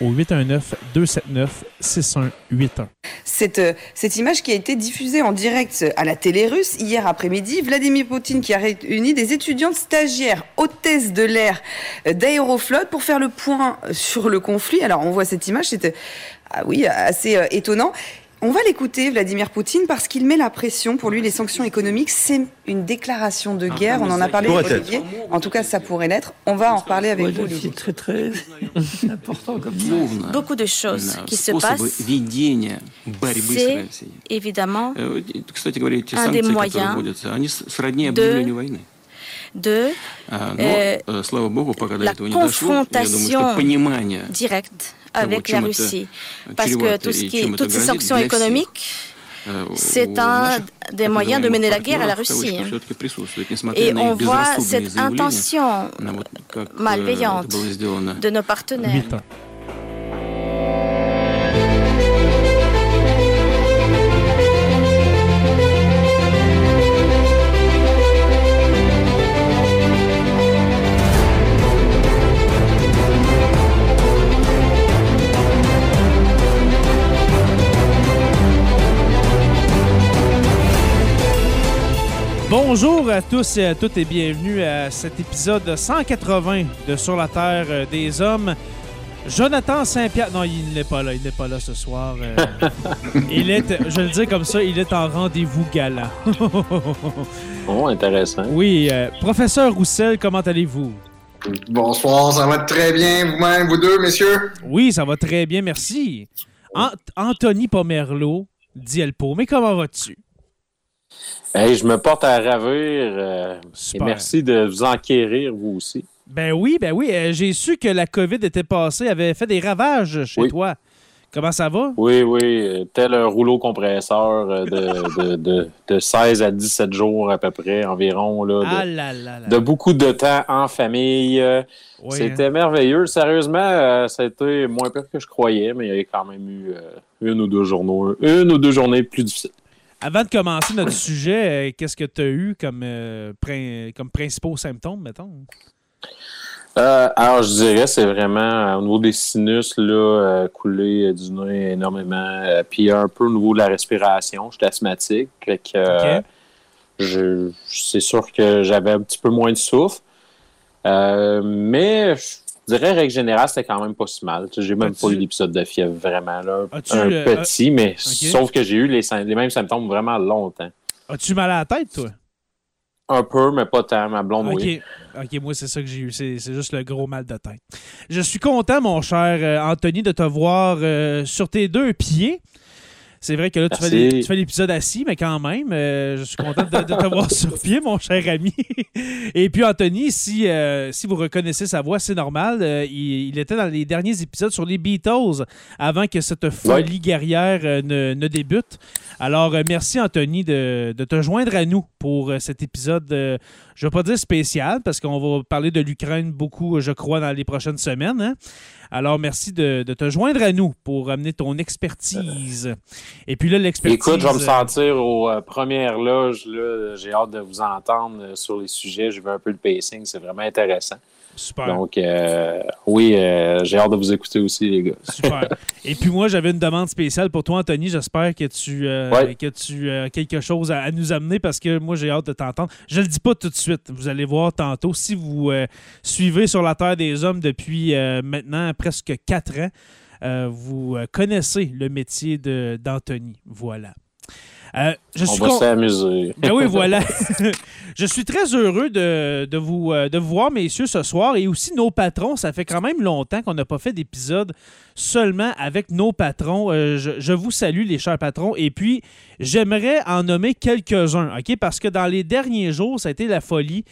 au 819-279-6181. Cette, euh, cette image qui a été diffusée en direct à la télé russe hier après-midi, Vladimir Poutine qui a réuni des étudiantes stagiaires hôtesses de l'air euh, d'Aéroflot pour faire le point sur le conflit. Alors on voit cette image, c'était ah oui, assez euh, étonnant. On va l'écouter, Vladimir Poutine, parce qu'il met la pression. Pour lui, les sanctions économiques, c'est une déclaration de guerre. On en a parlé avec Olivier. En tout cas, ça pourrait l'être. On va en reparler avec vous. C'est très, très important comme ça. Beaucoup de choses qui se passent. C'est évidemment un des moyens de de euh, la confrontation directe avec la Russie. Parce que tout ce qui, toutes ces sanctions économiques, c'est un des moyens de mener la guerre à la Russie. Et on voit cette intention malveillante de nos partenaires. Bonjour à tous et à toutes et bienvenue à cet épisode 180 de Sur la Terre euh, des Hommes. Jonathan Saint-Pierre, non, il n'est pas là, il n'est pas là ce soir. euh, il est, je le dis comme ça, il est en rendez-vous galant. Oh, intéressant. oui, euh, professeur Roussel, comment allez-vous? Bonsoir, ça va très bien, vous-même, vous deux, messieurs? Oui, ça va très bien, merci. Ant- Anthony Pomerleau, dit Elpo, mais comment vas-tu? Hey, je me porte à ravir. euh, et merci de vous enquérir, vous aussi. Ben oui, ben oui, euh, j'ai su que la COVID était passée, avait fait des ravages chez Oui. toi. Comment ça va? Oui, oui, euh, tel un rouleau compresseur de, de, de, de 16 à 17 jours à peu près environ. Là, de, Ah là là là. de beaucoup de temps en famille. Oui, C'était hein. merveilleux. Sérieusement, euh, ça a été moins pire que je croyais, mais il y a quand même eu euh, une ou deux journées, une ou deux journées plus difficiles. Avant de commencer notre sujet, euh, qu'est-ce que tu as eu comme, euh, prin- comme principaux symptômes, mettons? Euh, alors, je dirais, c'est vraiment euh, au niveau des sinus, là, couler du nez énormément. puis un peu au niveau de la respiration. J'étais asthmatique. Fait que, je, c'est sûr que j'avais un petit peu moins de souffle. Mais je dirais, règle générale, c'était quand même pas si mal. J'ai même pas eu d'épisode de fièvre vraiment. Là. Un petit, mais sauf que j'ai eu les, les mêmes symptômes vraiment longtemps. As-tu mal à la tête, toi? Un peu, mais pas tant. Ma blonde, OK. oui. OK, moi, c'est ça que j'ai eu. C'est c'est juste le gros mal de tête. Je suis content, mon cher euh, Anthony, de te voir euh, sur tes deux pieds. C'est vrai que là, tu fais, Merci. l'épisode assis, mais quand même, euh, je suis content de, de te voir sur pied, mon cher ami. Et puis, Anthony, si, euh, si vous reconnaissez sa voix, c'est normal. euh, il, il était dans les derniers épisodes sur les Beatles avant que cette folie guerrière ne, ne débute. Alors, merci, Anthony, de, de te joindre à nous pour cet épisode. Euh, je ne vais pas dire spécial, parce qu'on va parler de l'Ukraine beaucoup, je crois, dans les prochaines semaines. Hein. Alors, merci de, te joindre à nous pour amener ton expertise. Et puis là, l'expertise... Écoute, je vais me sentir aux euh, premières loges. J'ai hâte de vous entendre euh, sur les sujets. Je veux un peu le pacing. C'est vraiment intéressant. Super. Donc, euh, oui, euh, j'ai hâte de vous écouter aussi, les gars. Super. Et puis moi, j'avais une demande spéciale pour toi, Anthony. J'espère que tu, euh, que tu as quelque chose à, nous amener parce que moi, j'ai hâte de t'entendre. Je ne le dis pas tout de suite. Vous allez voir tantôt. Si vous suivez sur la Terre des Hommes depuis maintenant presque quatre ans, vous connaissez le métier d'Anthony. Voilà. Euh, je On va s'amuser. Ben oui, voilà. je suis très heureux de, vous, euh, de vous voir, messieurs, ce soir. Et aussi nos patrons. Ça fait quand même longtemps qu'on n'a pas fait d'épisode seulement avec nos patrons. Euh, je, vous salue, les chers patrons. Et puis, j'aimerais en nommer quelques-uns, OK? Parce que dans les derniers jours, ça a été la folie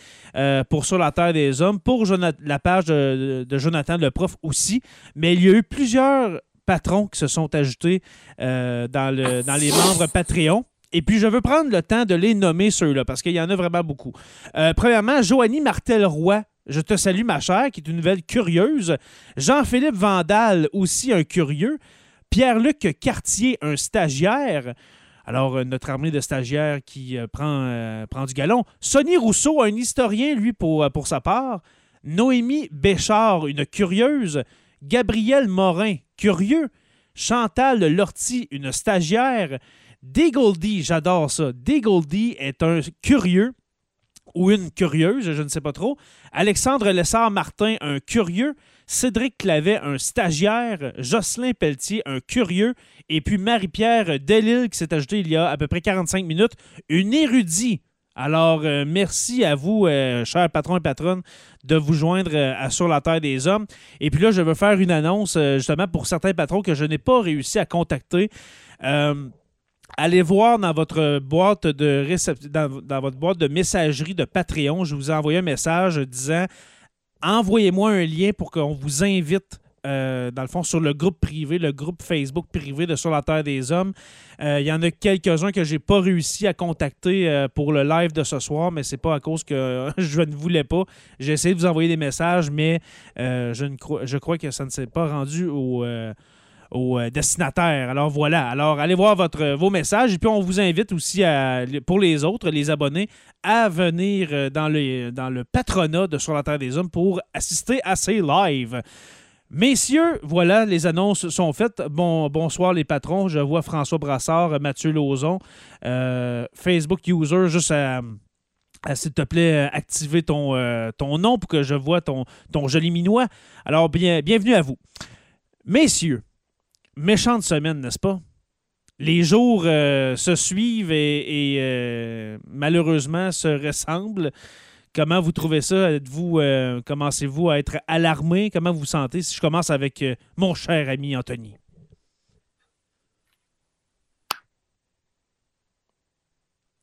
pour Sur la Terre des Hommes, pour la page de, de Jonathan le prof aussi. Mais il y a eu plusieurs patrons qui se sont ajoutés euh, dans, le, dans les membres Patreon. Et puis, je veux prendre le temps de les nommer ceux-là, parce qu'il y en a vraiment beaucoup. Euh, premièrement, Joanie Martel-Roy, je te salue, ma chère, qui est une nouvelle curieuse. Jean-Philippe Vandal, aussi un curieux. Pierre-Luc Cartier, un stagiaire. Alors, euh, notre armée de stagiaires qui prend, prend du galon. Sonny Rousseau, un historien, lui, pour, pour sa part. Noémie Béchard, une curieuse. Gabriel Morin, curieux. Chantal Lortie, une stagiaire. Dégoldy, j'adore ça. Dégoldy est un curieux ou une curieuse, je ne sais pas trop. Alexandre Lessard-Martin, un curieux. Cédric Clavet, un stagiaire. Jocelyn Pelletier, un curieux. Et puis Marie-Pierre Delille, qui s'est ajoutée il y a à peu près 45 minutes, une érudite. Alors, euh, merci à vous, euh, chers patrons et patronnes, de vous joindre euh, à Sur la Terre des Hommes. Et puis là, je veux faire une annonce justement pour certains patrons que je n'ai pas réussi à contacter. Allez voir dans votre boîte de dans, votre boîte de messagerie de Patreon. Je vous ai envoyé un message disant envoyez-moi un lien pour qu'on vous invite euh, dans le fond, sur le groupe privé, le groupe Facebook privé de Sur la Terre des Hommes. Euh, il y en a quelques-uns que j'ai pas réussi à contacter euh, pour le live de ce soir, mais c'est pas à cause que je ne voulais pas. J'ai essayé de vous envoyer des messages, mais je, ne je crois que ça ne s'est pas rendu au au destinataire. Alors voilà. Alors allez voir votre, vos messages et puis on vous invite aussi pour les autres, les abonnés, à venir dans le, dans le patronat de Sur la Terre des Hommes pour assister à ces lives. Messieurs, voilà, les annonces sont faites. Bon, bonsoir les patrons. Je vois François Brassard, Mathieu Lauzon, euh, Facebook User, juste à, s'il te plaît, activer ton, euh, nom pour que je vois ton, ton joli minois. Alors, bien, bienvenue à vous. Messieurs, méchante semaine, n'est-ce pas? Les jours euh, se suivent et malheureusement se ressemblent. Comment vous trouvez ça? Êtes-vous, euh, commencez-vous à être alarmé? Comment vous vous sentez? Si je commence avec euh, mon cher ami Anthony.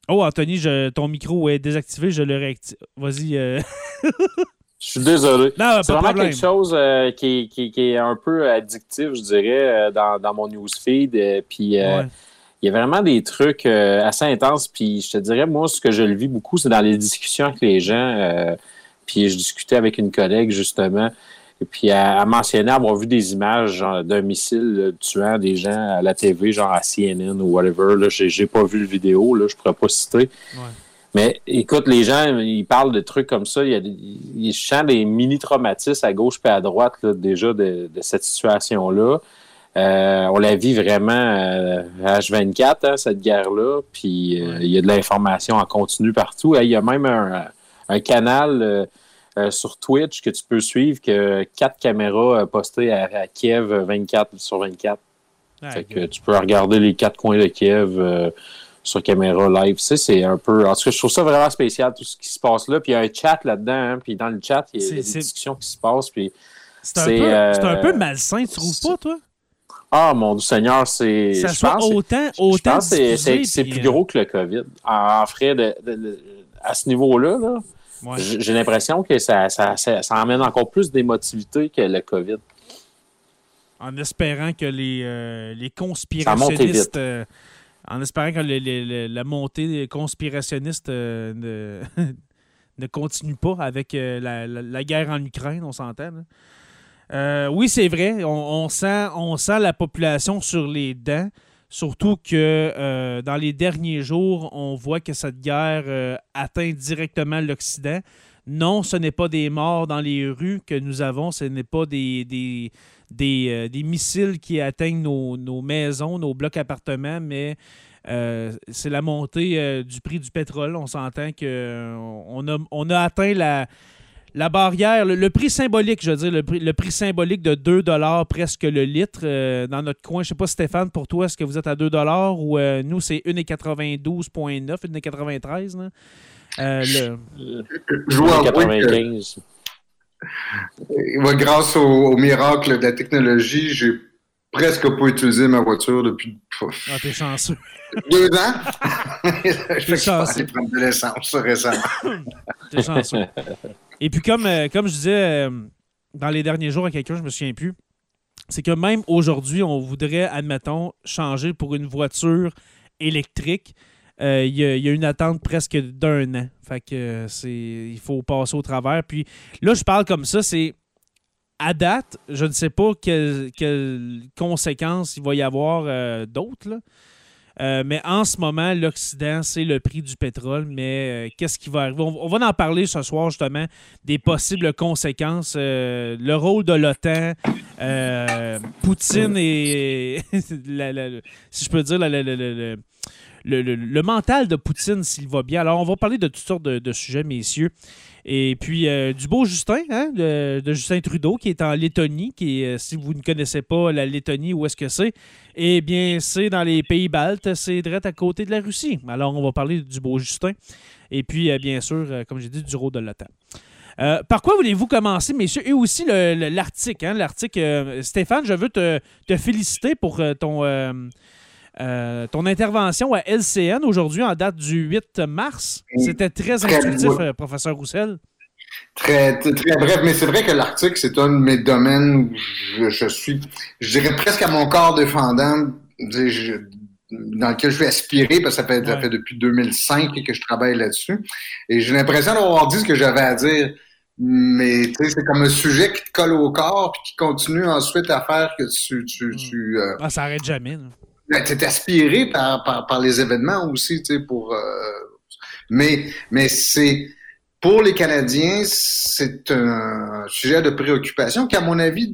Oh, Anthony, ton micro est désactivé, je le réactive. Vas-y. Euh. je suis désolé. C'est vraiment quelque chose qui, est un peu addictif, je dirais, dans, mon newsfeed. Puis il y a vraiment des trucs euh, assez intenses. Puis je te dirais, moi, ce que je le vis beaucoup, c'est dans les discussions avec les gens. Euh, puis je discutais avec une collègue, justement. Et puis elle, mentionnait avoir vu des images d'un missile tuant des gens à la TV, genre à CNN ou whatever. Là, j'ai, pas vu le vidéo, là, je pourrais pas citer. Mais écoute, les gens, ils parlent de trucs comme ça. Il y a ils chantent des mini-traumatismes à gauche et à droite déjà de cette situation-là. Euh, on la vit vraiment H24, euh, hein, cette guerre-là. Puis euh, il y a de l'information en continu partout. Il y a même un, canal sur Twitch que tu peux suivre que quatre caméras postées à, Kiev 24 sur 24. fait que tu peux regarder les quatre coins de Kiev sur caméra live. c'est un peu. En tout cas, je trouve ça vraiment spécial, tout ce qui se passe là. Puis il y a un chat là-dedans. Hein, puis dans le chat, il y a des discussions qui se passent. Puis c'est un, un, peu malsain, tu trouves pas, toi? Ah, mon Seigneur, c'est. Ça je pense, autant, autant c'est plus gros que le COVID. En, frais de, à ce niveau-là, j'ai l'impression que ça, ça, ça, emmène encore plus d'émotivité que le COVID. En espérant que les, euh, les conspirationnistes. Euh, en espérant que la montée conspirationniste euh, ne continue pas avec la, guerre en Ukraine, on s'entend. oui, c'est vrai, on, sent, la population sur les dents. Surtout que dans les derniers jours, on voit que cette guerre atteint directement l'Occident. Non, ce n'est pas des morts dans les rues que nous avons, ce n'est pas des, des, euh, missiles qui atteignent nos, maisons, nos blocs appartements, mais euh, c'est la montée euh, du prix du pétrole. On s'entend qu'on a, on a atteint la, la barrière, le, prix symbolique, je veux dire, le prix, le prix symbolique de 2 presque le litre dans notre coin. Je ne sais pas, Stéphane, pour toi, est-ce que vous êtes à 2 ou nous, c'est 1,92,9, 1,93 euh, Je vois 95. Grâce au, miracle de la technologie, j'ai presque pas utilisé ma voiture depuis. Ah, t'es chanceux. Deux ans? je chanceux. aller prendre de l'essence récemment. t'es chanceux. Et puis, comme, euh, comme je disais euh, dans les derniers jours à quelqu'un, je me souviens plus, c'est que même aujourd'hui, on voudrait, admettons, changer pour une voiture électrique. Euh, il y, a une attente presque d'un an. Fait que c'est. Il faut passer au travers. Puis là, je parle comme ça, c'est. À date, je ne sais pas quelles, conséquences il va y avoir euh, d'autres. Euh, mais en ce moment, l'Occident, c'est le prix du pétrole. Mais qu'est-ce qui va arriver? On, va en parler ce soir, justement, des possibles conséquences. le rôle de l'OTAN, Poutine et. si je peux dire, la, le, mental de Poutine s'il va bien. Alors, on va parler de toutes sortes de, sujets, messieurs. Et puis, euh, du beau Justin, hein, de, Justin Trudeau, qui est en Lettonie, qui euh, si vous ne connaissez pas la Lettonie, où est-ce que c'est? Eh bien, c'est dans les pays baltes, c'est direct à côté de la Russie. Alors, on va parler du beau Justin. Et puis, euh, bien sûr, comme j'ai dit, du rôle de l'OTAN. par quoi voulez-vous commencer, messieurs? Et aussi l'Arctique. Hein? Stéphane, je veux te féliciter pour ton euh, ton intervention à LCN aujourd'hui en date du 8 mars, c'était très, instructif, euh, professeur Roussel. Très, très bref, mais c'est vrai que l'Arctique, c'est un de mes domaines où je, suis, je dirais presque à mon corps défendant, dans lequel je suis aspiré, parce que ça fait, ça fait depuis 2005 que je travaille là-dessus. Et j'ai l'impression d'avoir dit ce que j'avais à dire. Mais c'est comme un sujet qui te colle au corps puis qui continue ensuite à faire que tu. tu, mm. tu euh, ah, ça arrête jamais. Ben, tu es aspiré par, par, par, les événements aussi, tu sais, pour. Euh, mais mais c'est pour les Canadiens, c'est un sujet de préoccupation qui, à mon avis,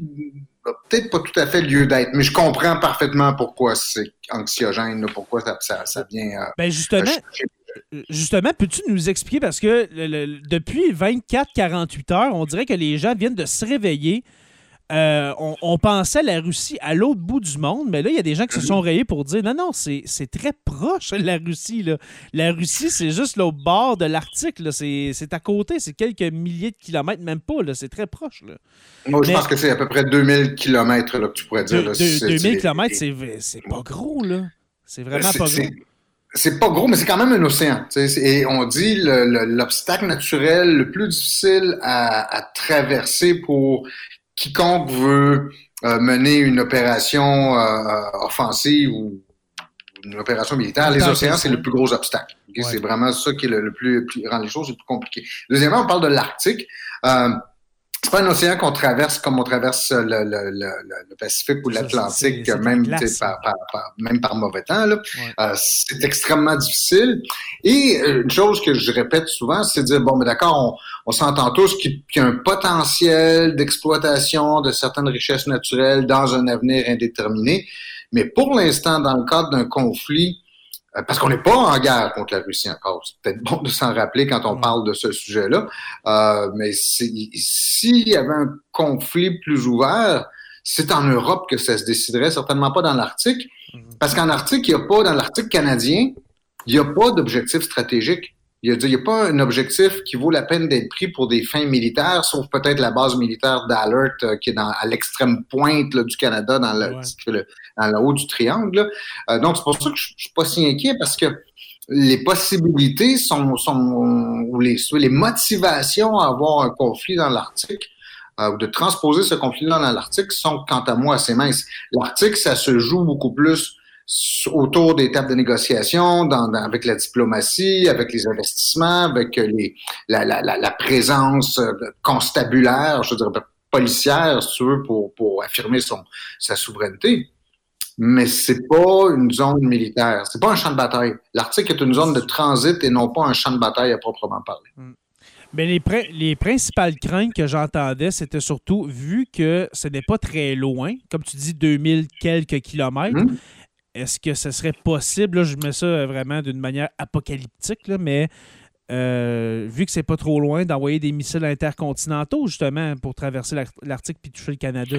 n'a peut-être pas tout à fait lieu d'être. Mais je comprends parfaitement pourquoi c'est anxiogène, pourquoi ça, ça, ça vient. Euh, ben justement. Justement, peux-tu nous expliquer, parce que depuis 24-48 heures, on dirait que les gens viennent de se réveiller, euh, on, pensait la Russie à l'autre bout du monde, mais là, il y a des gens qui se sont rayés pour dire non, non, c'est très proche, la Russie. Là. La Russie, c'est juste au bord de l'Arctique. C'est à côté, c'est quelques milliers de kilomètres, même pas. C'est très proche. Là. Moi, je pense que c'est à peu près 2000 kilomètres que tu pourrais dire. 2000 kilomètres, c'est pas gros. là. C'est vraiment pas gros. C'est pas gros, mais c'est quand même un océan. Et on dit l'obstacle naturel le plus difficile à, à traverser pour quiconque veut euh, mener une opération euh, offensive ou une opération militaire, les océans, c'est le plus gros obstacle. C'est vraiment ça qui est le, plus, rend les choses les plus compliquées. Deuxièmement, on parle de l'Arctique. Euh, c'est pas un océan qu'on traverse comme on traverse le, le, le, Pacifique ou l'Atlantique, même, par, par, même par mauvais temps. Euh, c'est extrêmement difficile. Et euh, une chose que je répète souvent, c'est de dire, bon, mais d'accord, on, on s'entend tous qu'il y a un potentiel d'exploitation de certaines richesses naturelles dans un avenir indéterminé. Mais pour l'instant, dans le cadre d'un conflit parce qu'on n'est pas en guerre contre la Russie encore. C'est peut-être bon de s'en rappeler quand on parle de ce sujet-là. Euh, mais s'il y avait un conflit plus ouvert, c'est en Europe que ça se déciderait, certainement pas dans l'Arctique. Mhm. Parce qu'en Arctique, il n'y a pas, dans l'Arctique canadien, il n'y a pas d'objectif stratégique. Il n'y a, pas un objectif qui vaut la peine d'être pris pour des fins militaires, sauf peut-être la base militaire d'Alert euh, qui est dans, à l'extrême pointe du Canada, dans le, dans le haut du triangle. Euh, donc, c'est pour ça que je, ne suis pas si inquiet parce que les possibilités sont, sont ou les, les motivations à avoir un conflit dans l'Arctique euh, ou de transposer ce conflit-là dans l'Arctique sont, quant à moi, assez minces. L'Arctique, ça se joue beaucoup plus autour des tables de négociation, dans, avec la diplomatie, avec les investissements, avec les, la, la, la, présence constabulaire, je dirais policière, si tu veux, pour, pour affirmer son, sa souveraineté. Mais c'est pas une zone militaire, c'est pas un champ de bataille. L'Arctique est une zone de transit et non pas un champ de bataille à proprement parler. Hmm. Mais les, les principales craintes que j'entendais, c'était surtout, vu que ce n'est pas très loin, comme tu dis, 2000 quelques kilomètres, hmm. Est-ce que ce serait possible, là, je mets ça vraiment d'une manière apocalyptique, là, mais euh, vu que c'est pas trop loin, d'envoyer des missiles intercontinentaux, justement, pour traverser l'Arctique puis toucher le Canada?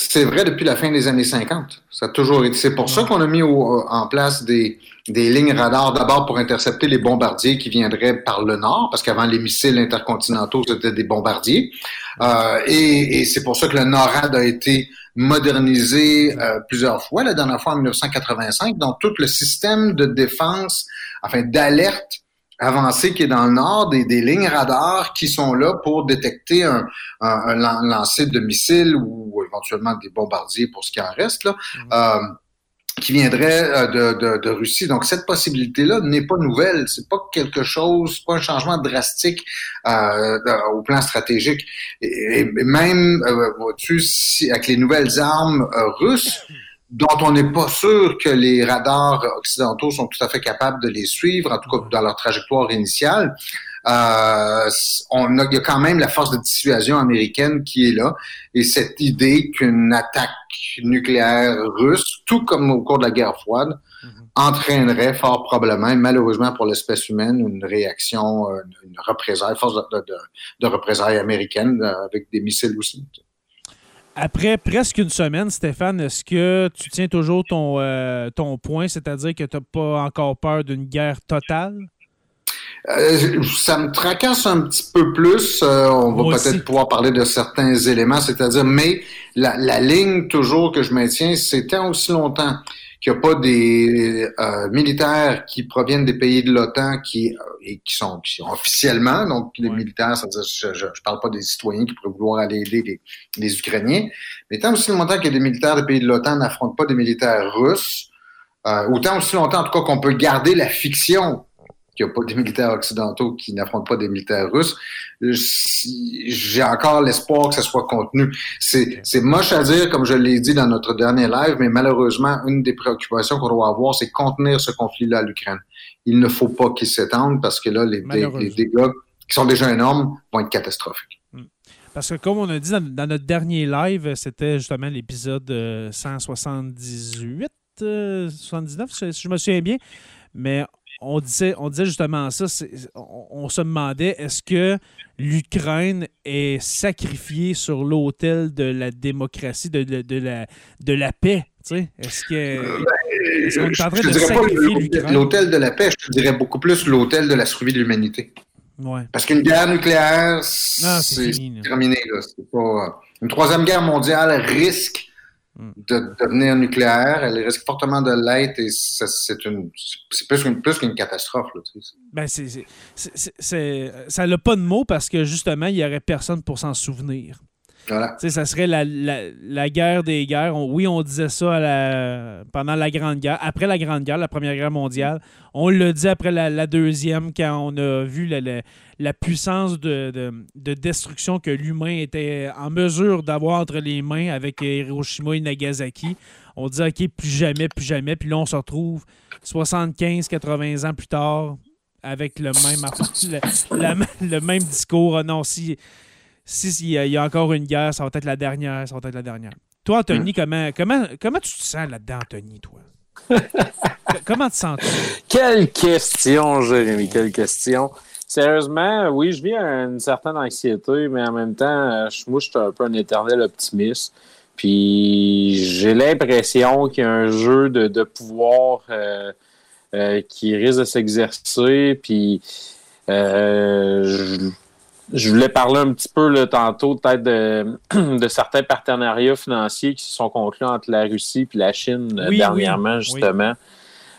C'est vrai depuis la fin des années 50. Ça a toujours été. C'est pour ça qu'on a mis en place des, des lignes radars d'abord pour intercepter les bombardiers qui viendraient par le nord, parce qu'avant les missiles intercontinentaux, c'était des bombardiers. Euh, et, et c'est pour ça que le NORAD a été modernisé euh, plusieurs fois. La dernière fois en 1985, dans tout le système de défense, enfin d'alerte avancé qui est dans le nord, des, des lignes radars qui sont là pour détecter un, un, lancer de missiles ou éventuellement des bombardiers pour ce qui en reste, là, mhm. euh, qui viendrait euh, de, de, de, Russie. Donc cette possibilité-là n'est pas nouvelle. C'est pas quelque chose, pas un changement drastique euh, au plan stratégique. Et, même, euh, vois-tu, si, avec les nouvelles armes euh, russes dont on n'est pas sûr que les radars occidentaux sont tout à fait capables de les suivre, en tout cas dans leur trajectoire initiale. Euh, on a, il y a quand même la force de dissuasion américaine qui est là, et cette idée qu'une attaque nucléaire russe, tout comme au cours de la guerre froide, mhm. entraînerait fort probablement, malheureusement pour l'espèce humaine, une réaction, une représaille, force de, de, de représailles américaine euh, avec des missiles aussi. Après presque une semaine, Stéphane, est-ce que tu tiens toujours ton, euh, ton point, c'est-à-dire que tu n'as pas encore peur d'une guerre totale? Euh, ça me tracasse un petit peu plus. Euh, on va peut-être pouvoir parler de certains éléments, c'est-à-dire, mais la, la, ligne toujours que je maintiens, c'est tant aussi longtemps qu'il n'y a pas des euh, militaires qui proviennent des pays de l'OTAN qui, euh, et qui, sont, qui sont officiellement, donc les militaires, c'est-à-dire, je ne parle pas des citoyens qui pourraient vouloir aller aider les, les Ukrainiens, mais tant aussi longtemps que des militaires des pays de l'OTAN n'affrontent pas des militaires russes, euh, autant aussi longtemps en tout cas qu'on peut garder la fiction qu'il n'y a pas des militaires occidentaux qui n'affrontent pas des militaires russes, j'ai encore l'espoir que ça soit contenu. C'est, c'est moche à dire, comme je l'ai dit dans notre dernier live, mais malheureusement, une des préoccupations qu'on doit avoir, c'est contenir ce conflit-là à l'Ukraine. Il ne faut pas qu'il s'étende parce que là, les, dégâts qui sont déjà énormes vont être catastrophiques. Hmm. Parce que comme on a dit dans, notre dernier live, c'était justement l'épisode 178, euh, 79, euh, si je me souviens bien. Mais on disait, on disait justement ça, on, se demandait est-ce que l'Ukraine est sacrifiée sur l'autel de la démocratie, de, de, la, de la paix? Est-ce que est qu'on est en train de sacrifier l'Ukraine? L'autel de la paix, je dirais beaucoup plus l'autel de la survie de l'humanité. Ouais. Parce qu'une guerre nucléaire, ah, c'est terminé. Là. Pas... Une troisième guerre mondiale risque de devenir nucléaire. Elle risque fortement de l'être et c'est une plus qu'une plus qu'une catastrophe. Là, ben c'est, ça n'a pas de mots parce que justement, il n'y aurait personne pour s'en souvenir. Ça serait la, la, guerre des guerres. oui, on disait ça pendant la Grande Guerre. Après la Grande Guerre, la Première Guerre mondiale. On l'a dit après la, Deuxième, quand on a vu la, puissance de, destruction que l'humain était en mesure d'avoir entre les mains avec Hiroshima et Nagasaki. On dit, OK, plus jamais, plus jamais. Puis là, on se retrouve 75, 80 ans plus tard avec le même, le, même discours. Ah non, si s'il y, a encore une guerre, ça va être la dernière, ça va être la dernière. Toi, Anthony, hmm. comment, comment, comment tu te sens là-dedans, Anthony, toi? comment te sens-tu? Quelle question, Jérémy, quelle question. Sérieusement, oui, je vis une certaine anxiété, mais en même temps, euh, moi, je suis un peu un éternel optimiste. Puis j'ai l'impression qu'il y a un jeu de, pouvoir euh, euh, qui risque de s'exercer. Puis je, je voulais parler un petit peu là, tantôt peut-être de, de, certains partenariats financiers qui se sont conclus entre la Russie et la Chine euh, dernièrement, justement,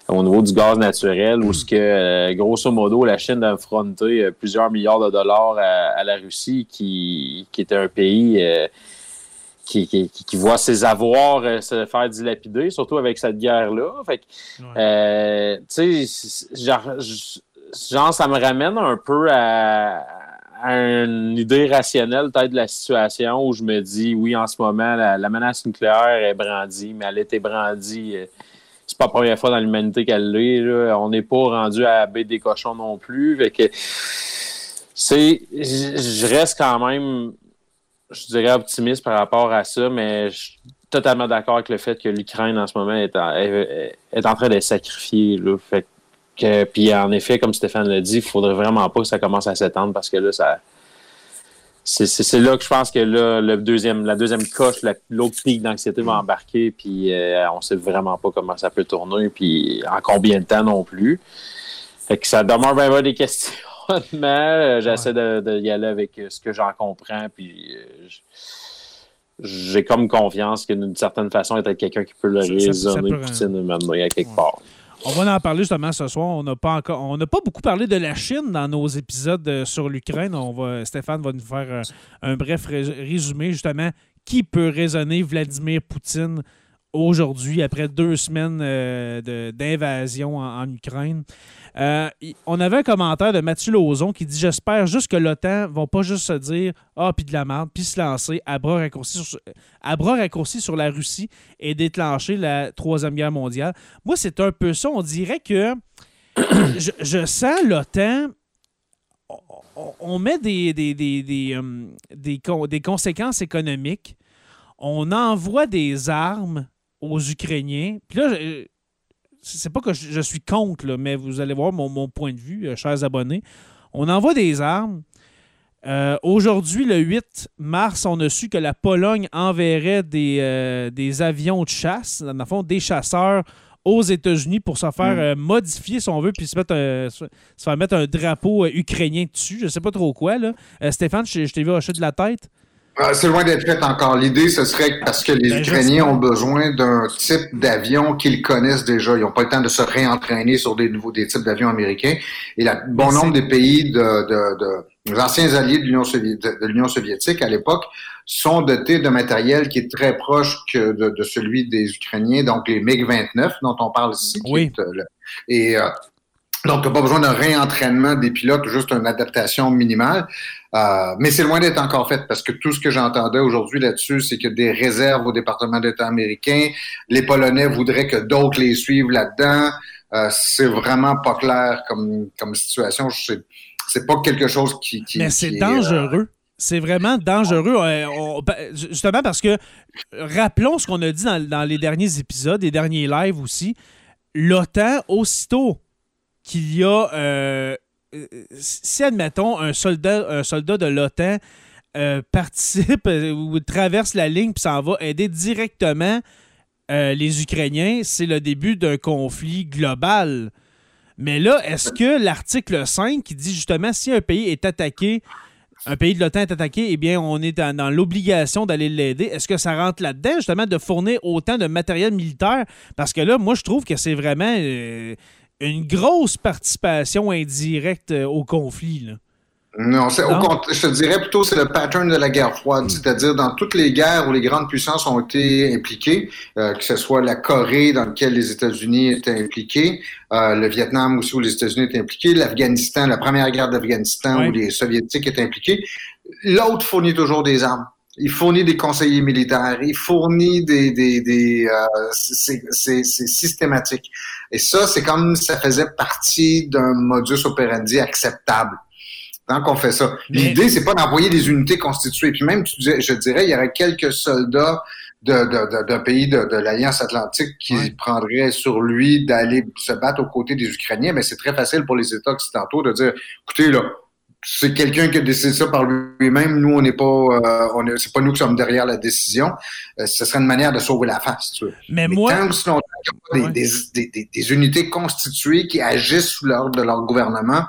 au niveau du gaz naturel, où ce que, euh, grosso modo, la Chine a affronté euh, plusieurs milliards de dollars à, la Russie, qui, qui était un pays qui, qui, voit ses avoirs euh, se faire dilapider, surtout avec cette guerre-là. Fait euh, tu sais, genre, ça me ramène un peu à, une idée rationnelle, peut-être, de la situation où je me dis, oui, en ce moment, la, menace nucléaire est brandie, mais elle a été brandie. Euh, c'est pas la première fois dans l'humanité qu'elle l'est. On n'est pas rendu à la des cochons non plus. Fait que, c'est, je reste quand même je dirais optimiste par rapport à ça, mais je suis totalement d'accord avec le fait que l'Ukraine en ce moment est en, est, en train de sacrifier. Là. Fait puis en effet, comme Stéphane l'a dit, il faudrait vraiment pas que ça commence à s'étendre parce que là, ça. C'est là que je pense que là, le deuxième, la deuxième coche, l'autre pic d'anxiété va embarquer, puis euh, on sait vraiment pas comment ça peut tourner, puis en combien de temps non plus. Fait que ça demeure vraiment des questions. Euh, j'essaie de, y aller avec ce que j'en comprends, puis euh, j'ai comme confiance que d'une certaine façon, être quelqu'un qui peut le raisonner, Poutine, m'amener à quelque part. On va en parler justement ce soir. On n'a pas encore, beaucoup parlé de la Chine dans nos épisodes sur l'Ukraine. Stéphane va nous faire un, bref résumé justement qui peut raisonner Vladimir Poutine aujourd'hui après deux semaines d'invasion en, Ukraine. Euh, on avait un commentaire de Mathieu Lauzon qui dit J'espère juste que l'OTAN ne va pas juste se dire Ah, puis de la merde, puis se lancer à bras, raccourcis sur, la Russie et déclencher la Troisième Guerre mondiale. Moi, c'est un peu ça. On dirait que je, sens l'OTAN on met euh, des, conséquences économiques, on envoie des armes aux Ukrainiens. Puis là, c'est pas que je, suis contre, mais vous allez voir mon, point de vue, euh, chers abonnés. On envoie des armes. Euh, aujourd'hui, le 8 mars, on a su que la Pologne enverrait des, euh, des avions de chasse, dans le fond, des chasseurs aux États-Unis pour se faire mm. modifier, si on veut, puis se, mettre se faire mettre un drapeau ukrainien dessus. Je sais pas trop quoi. Là. Stéphane, je, je t'ai vu hocher de la tête. Ah, c'est loin d'être fait encore. L'idée, ce serait que parce que les ben, Ukrainiens ont besoin d'un type d'avion qu'ils connaissent déjà. Ils n'ont pas le temps de se réentraîner sur des nouveaux des types d'avions américains. Et bon nombre des pays de, de, anciens alliés de l'Union soviétique, de, soviétique à l'époque sont dotés de matériel qui est très proche que de, celui des Ukrainiens, donc les MiG-29 dont on parle ici. Oui. Euh, et euh, donc, tu pas besoin d'un réentraînement des pilotes, juste une adaptation minimale. Euh, mais c'est loin d'être encore fait parce que tout ce que j'entendais aujourd'hui là-dessus, c'est que des réserves au département d'État américain, les Polonais voudraient que d'autres les suivent là-dedans. Euh, c'est vraiment pas clair comme, comme situation. C'est pas quelque chose qui. qui mais c'est dangereux. C'est vraiment dangereux. Euh, ben, justement parce que, rappelons ce qu'on a dit dans, dans, les derniers épisodes, les derniers lives aussi. L'OTAN, aussitôt qu'il y a. Euh, si, admettons, un soldat, un soldat de l'OTAN euh, participe euh, ou traverse la ligne puis s'en va aider directement les Ukrainiens, c'est le début d'un conflit global. Mais là, est-ce que l'article 5 qui dit justement si un pays est attaqué, un pays de l'OTAN est attaqué, eh bien, on est dans, l'obligation d'aller l'aider. Est-ce que ça rentre là-dedans, justement, de fournir autant de matériel militaire? Parce que là, moi, je trouve que c'est vraiment une grosse participation indirecte euh, au conflit. Là. Non, c'est, je te dirais plutôt c'est le pattern de la guerre froide, hmm. c'est-à-dire dans toutes les guerres où les grandes puissances ont été impliquées, euh, que ce soit la Corée dans laquelle les États-Unis étaient impliqués, euh, le Vietnam aussi où les États-Unis étaient impliqués, l'Afghanistan, la première guerre d'Afghanistan où les Soviétiques étaient impliqués, l'autre fournit toujours des armes il fournit des conseillers militaires, il fournit des, des, des euh, c'est systématique. Et ça, c'est comme ça faisait partie d'un modus operandi acceptable. Tant qu'on fait ça. L'idée, c'est pas d'envoyer des unités constituées. Puis même, je dirais, il y aurait quelques soldats d'un de, pays de, de l'Alliance Atlantique qui prendraient sur lui d'aller se battre aux côtés des Ukrainiens. Mais c'est très facile pour les États occidentaux de dire, écoutez, là, c'est quelqu'un qui a décidé ça par lui-même. Nous, on n'est pas, euh, on c'est pas nous qui sommes derrière la décision. Euh, ce serait une manière de sauver la face. Tu Mais, moi, tant a des, des, des, unités constituées qui agissent sous l'ordre de leur gouvernement,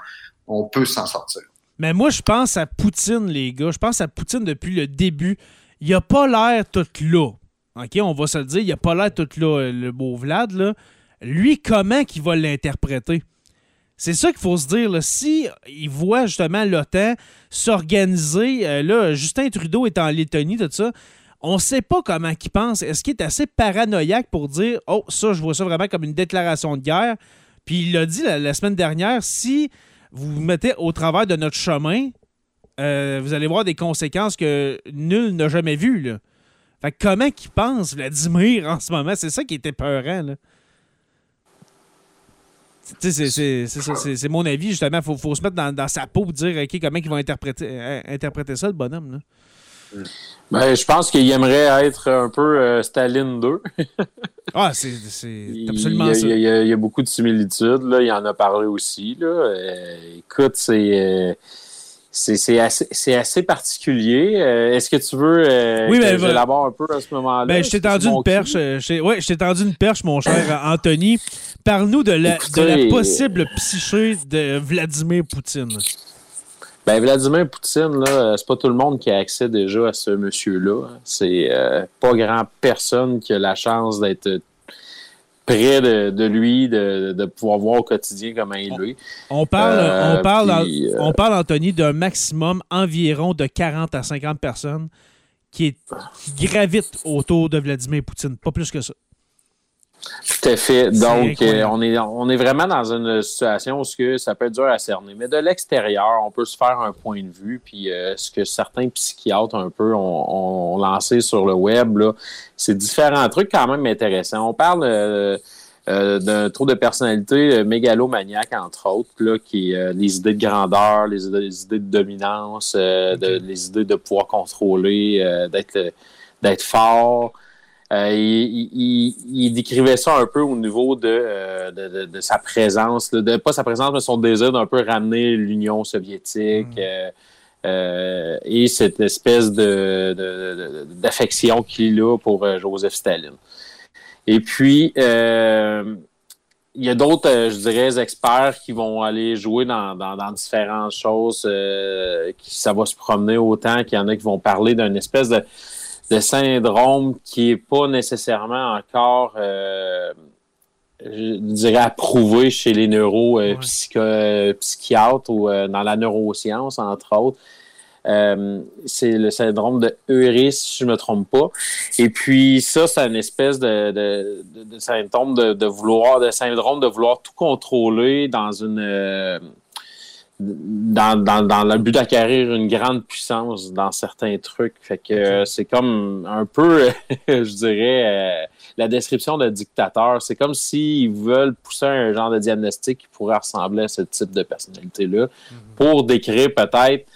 on peut s'en sortir. Mais moi, je pense à Poutine, les gars. Je pense à Poutine depuis le début. Il a pas l'air tout là. OK, on va se le dire, il a pas l'air tout là, le beau Vlad. Là. Lui, comment qu'il va l'interpréter? C'est ça qu'il faut se dire. Si il voit justement l'OTAN s'organiser, euh, là, Justin Trudeau est en Lettonie, tout ça, on ne sait pas comment il pense. Est-ce qu'il est assez paranoïaque pour dire Oh, ça, je vois ça vraiment comme une déclaration de guerre? Puis il l'a dit la, semaine dernière si vous vous mettez au travers de notre chemin, euh, vous allez voir des conséquences que nul n'a jamais vues. Là. Fait comment qu'il pense, Vladimir, en ce moment? C'est ça qui était peurant. Là. C'est mon avis, justement. Il faut, se mettre dans, sa peau pour dire OK, comment ils vont interpréter, euh, interpréter ça, le bonhomme. Là? Ben, je pense qu'il aimerait être un peu euh, Staline 2. ah, c'est absolument ça. Il y, a, beaucoup de similitudes. Là. Il en a parlé aussi. Là. Euh, écoute, c'est. C'est assez, assez, particulier. Est-ce que tu veux oui, que ben, j'élabore un peu à ce moment-là? Ben, je t'ai tendu une perche. Oui, je t'ai tendu une perche, mon cher Anthony. Parle-nous de la, de la possible psyché de Vladimir Poutine. Ben, Vladimir Poutine, là, c'est pas tout le monde qui a accès déjà à ce monsieur-là. C'est euh, pas grand personne qui a la chance d'être près de, lui, de, pouvoir voir au quotidien comment il est. On parle, on euh, parle, euh, on parle, Anthony, d'un maximum environ de 40 à 50 personnes qui, est, qui gravitent autour de Vladimir Poutine, pas plus que ça. Tout à fait. Donc, euh, on, est, on est vraiment dans une situation où ça peut être dur à cerner. Mais de l'extérieur, on peut se faire un point de vue. Puis, euh, ce que certains psychiatres un peu ont, lancé sur le web, c'est différents trucs quand même intéressants. On parle euh, d'un trouble de personnalité mégalomaniaque, entre autres, là, qui est les idées de grandeur, les idées, de dominance, les idées de pouvoir contrôler, d'être d'être fort. Euh, il, décrivait ça un peu au niveau de, euh, de, sa présence, de, pas sa présence, mais son désir d'un peu ramener l'Union soviétique. Mm. Euh, et cette espèce de, d'affection qu'il a pour Joseph Staline. Et puis, il y a d'autres, je dirais, experts qui vont aller jouer dans, dans, différentes choses. qui, ça va se promener autant qu'il y en a qui vont parler d'une espèce de de syndrome qui n'est pas nécessairement encore, euh, je dirais, approuvé chez les neuro euh, psychiatres ou euh, dans la neuroscience, entre autres. c'est le syndrome de Euris, si je ne me trompe pas. Et puis ça, c'est une espèce de, symptôme de, vouloir, de syndrome de vouloir tout contrôler dans une dans, le but d'acquérir une grande puissance dans certains trucs. Fait que c'est comme un peu, je dirais, euh, la description de dictateur. C'est comme s'ils veulent pousser un genre de diagnostic qui pourrait ressembler à ce type de personnalité-là mhm. pour décrire peut-être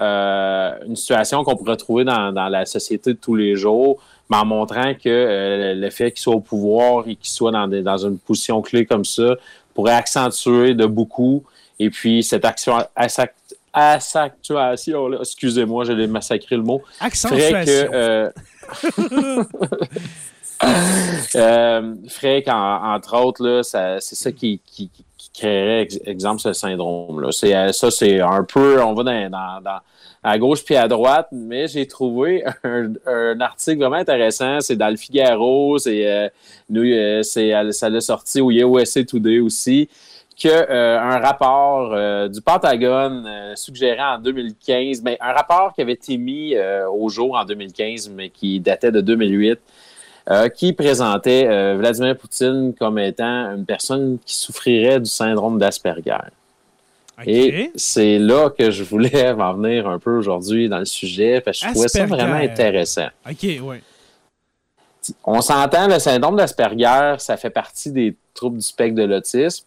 euh, une situation qu'on pourrait trouver dans, la société de tous les jours, mais en montrant que euh, le fait qu'il soit au pouvoir et qu'il soit dans, dans une position clé comme ça pourrait accentuer de beaucoup et puis, cette action, accentuation, excusez-moi, j'allais massacrer le mot, ferait que... Euh, euh, qu'entre autres, c'est ça qui, qui, créerait, exemple, ce syndrome-là. Euh, ça, c'est un peu, on va dans, dans, à gauche puis à droite, mais j'ai trouvé un, article vraiment intéressant. C'est dans le Figaro, c'est, euh, nous, ça l'a sorti au USA Today aussi qu'un euh, rapport euh, du Pentagone euh, suggérait en 2015, mais un rapport qui avait été mis au jour en 2015, mais qui datait de 2008, qui présentait Vladimir Poutine comme étant une personne qui souffrirait du syndrome d'Asperger. Et c'est là que je voulais en venir un peu aujourd'hui dans le sujet, parce que je trouvais ça vraiment intéressant. OK, oui. On s'entend, le syndrome d'Asperger, ça fait partie des troubles du spectre de l'autisme.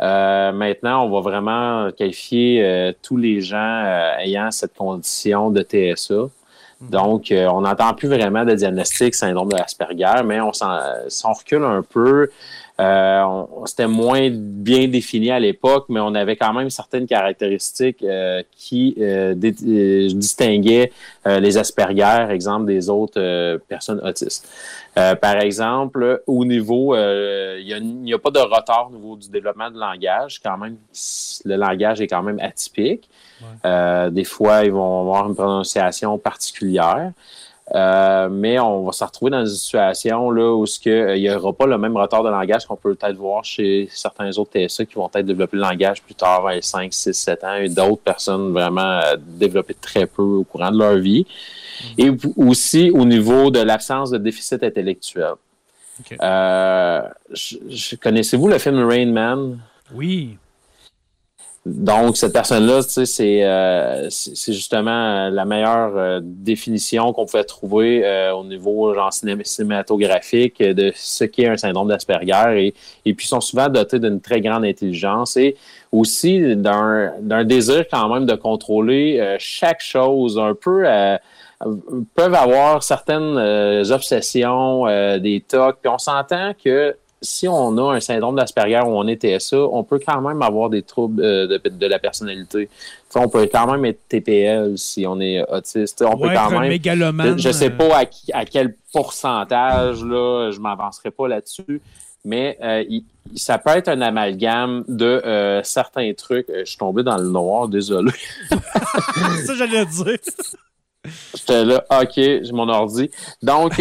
Euh, maintenant, on va vraiment qualifier euh, tous les gens euh, ayant cette condition de TSA. Mhm. Donc, on n'entend plus vraiment de diagnostic syndrome de Asperger, mais on, si on recule un peu, euh, C'était moins bien défini à l'époque, mais on avait quand même certaines caractéristiques euh, qui euh, euh, distinguaient les Asperger, exemple, des autres personnes autistes. par exemple, au niveau, il n'y a, pas de retard au niveau du développement du langage. Quand même, le langage est quand même atypique. des fois, ils vont avoir une prononciation particulière. Euh, mais on va se retrouver dans une situation là, où il n'y aura pas le même retard de langage qu'on peut peut-être voir chez certains autres TSA qui vont peut-être développer le langage plus tard, à 5, 6, 7 ans, et d'autres personnes vraiment euh, développer très peu au courant de leur vie. Mm-hmm. Et aussi au niveau de l'absence de déficit intellectuel. Euh, connaissez-vous le film Rain Man? Oui. Donc, cette personne-là, tu sais, euh, c'est justement la meilleure euh, définition qu'on pouvait trouver euh, au niveau genre cinématographique de ce qu'est un syndrome d'Asperger. Et, et puis, ils sont souvent dotés d'une très grande intelligence et aussi d'un désir quand même de contrôler chaque chose, un peu peuvent avoir certaines obsessions, des tocs. Puis on s'entend que si on a un syndrome d'Asperger ou on est TSA, on peut quand même avoir des troubles euh, de, la personnalité. on peut quand même être TPL si on est autiste. On peut quand même. Je ne sais pas à, quel pourcentage, là, je m'avancerai pas là-dessus, mais euh, ça peut être un amalgame de euh, certains trucs. Je suis tombé dans le noir, désolé. ça, j'allais dire. J'étais là, OK, j'ai mon ordi. Donc,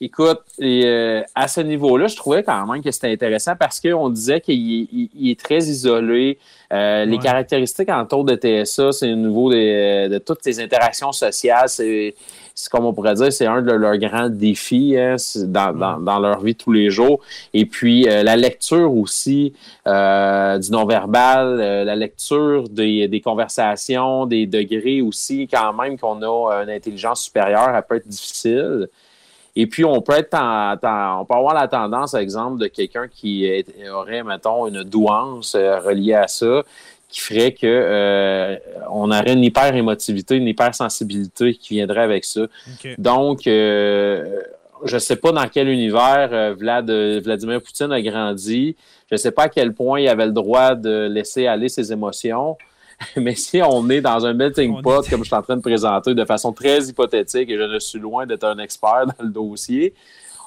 Écoute, euh, à ce niveau-là, je trouvais quand même que c'était intéressant parce qu'on disait qu'il est très isolé. Euh, les caractéristiques autour de TSA, c'est au niveau de, toutes les interactions sociales. C'est, comme on pourrait dire, c'est un de leurs grands défis hein, dans, leur vie tous les jours. Et puis, euh, la lecture aussi du non-verbal, la lecture des, des, conversations, des degrés aussi, quand même qu'on a une intelligence supérieure, elle peut être difficile. Et puis, on peut être on peut avoir la tendance, exemple, de quelqu'un qui aurait, mettons, une douance euh, reliée à ça, qui ferait que euh, on aurait une hyper-émotivité, une hypersensibilité qui viendrait avec ça. Donc, euh, je ne sais pas dans quel univers Vlad, Vladimir Poutine a grandi. Je ne sais pas à quel point il avait le droit de laisser aller ses émotions. Mais si on est dans un melting pot, comme je suis en train de présenter de façon très hypothétique, et je ne suis loin d'être un expert dans le dossier,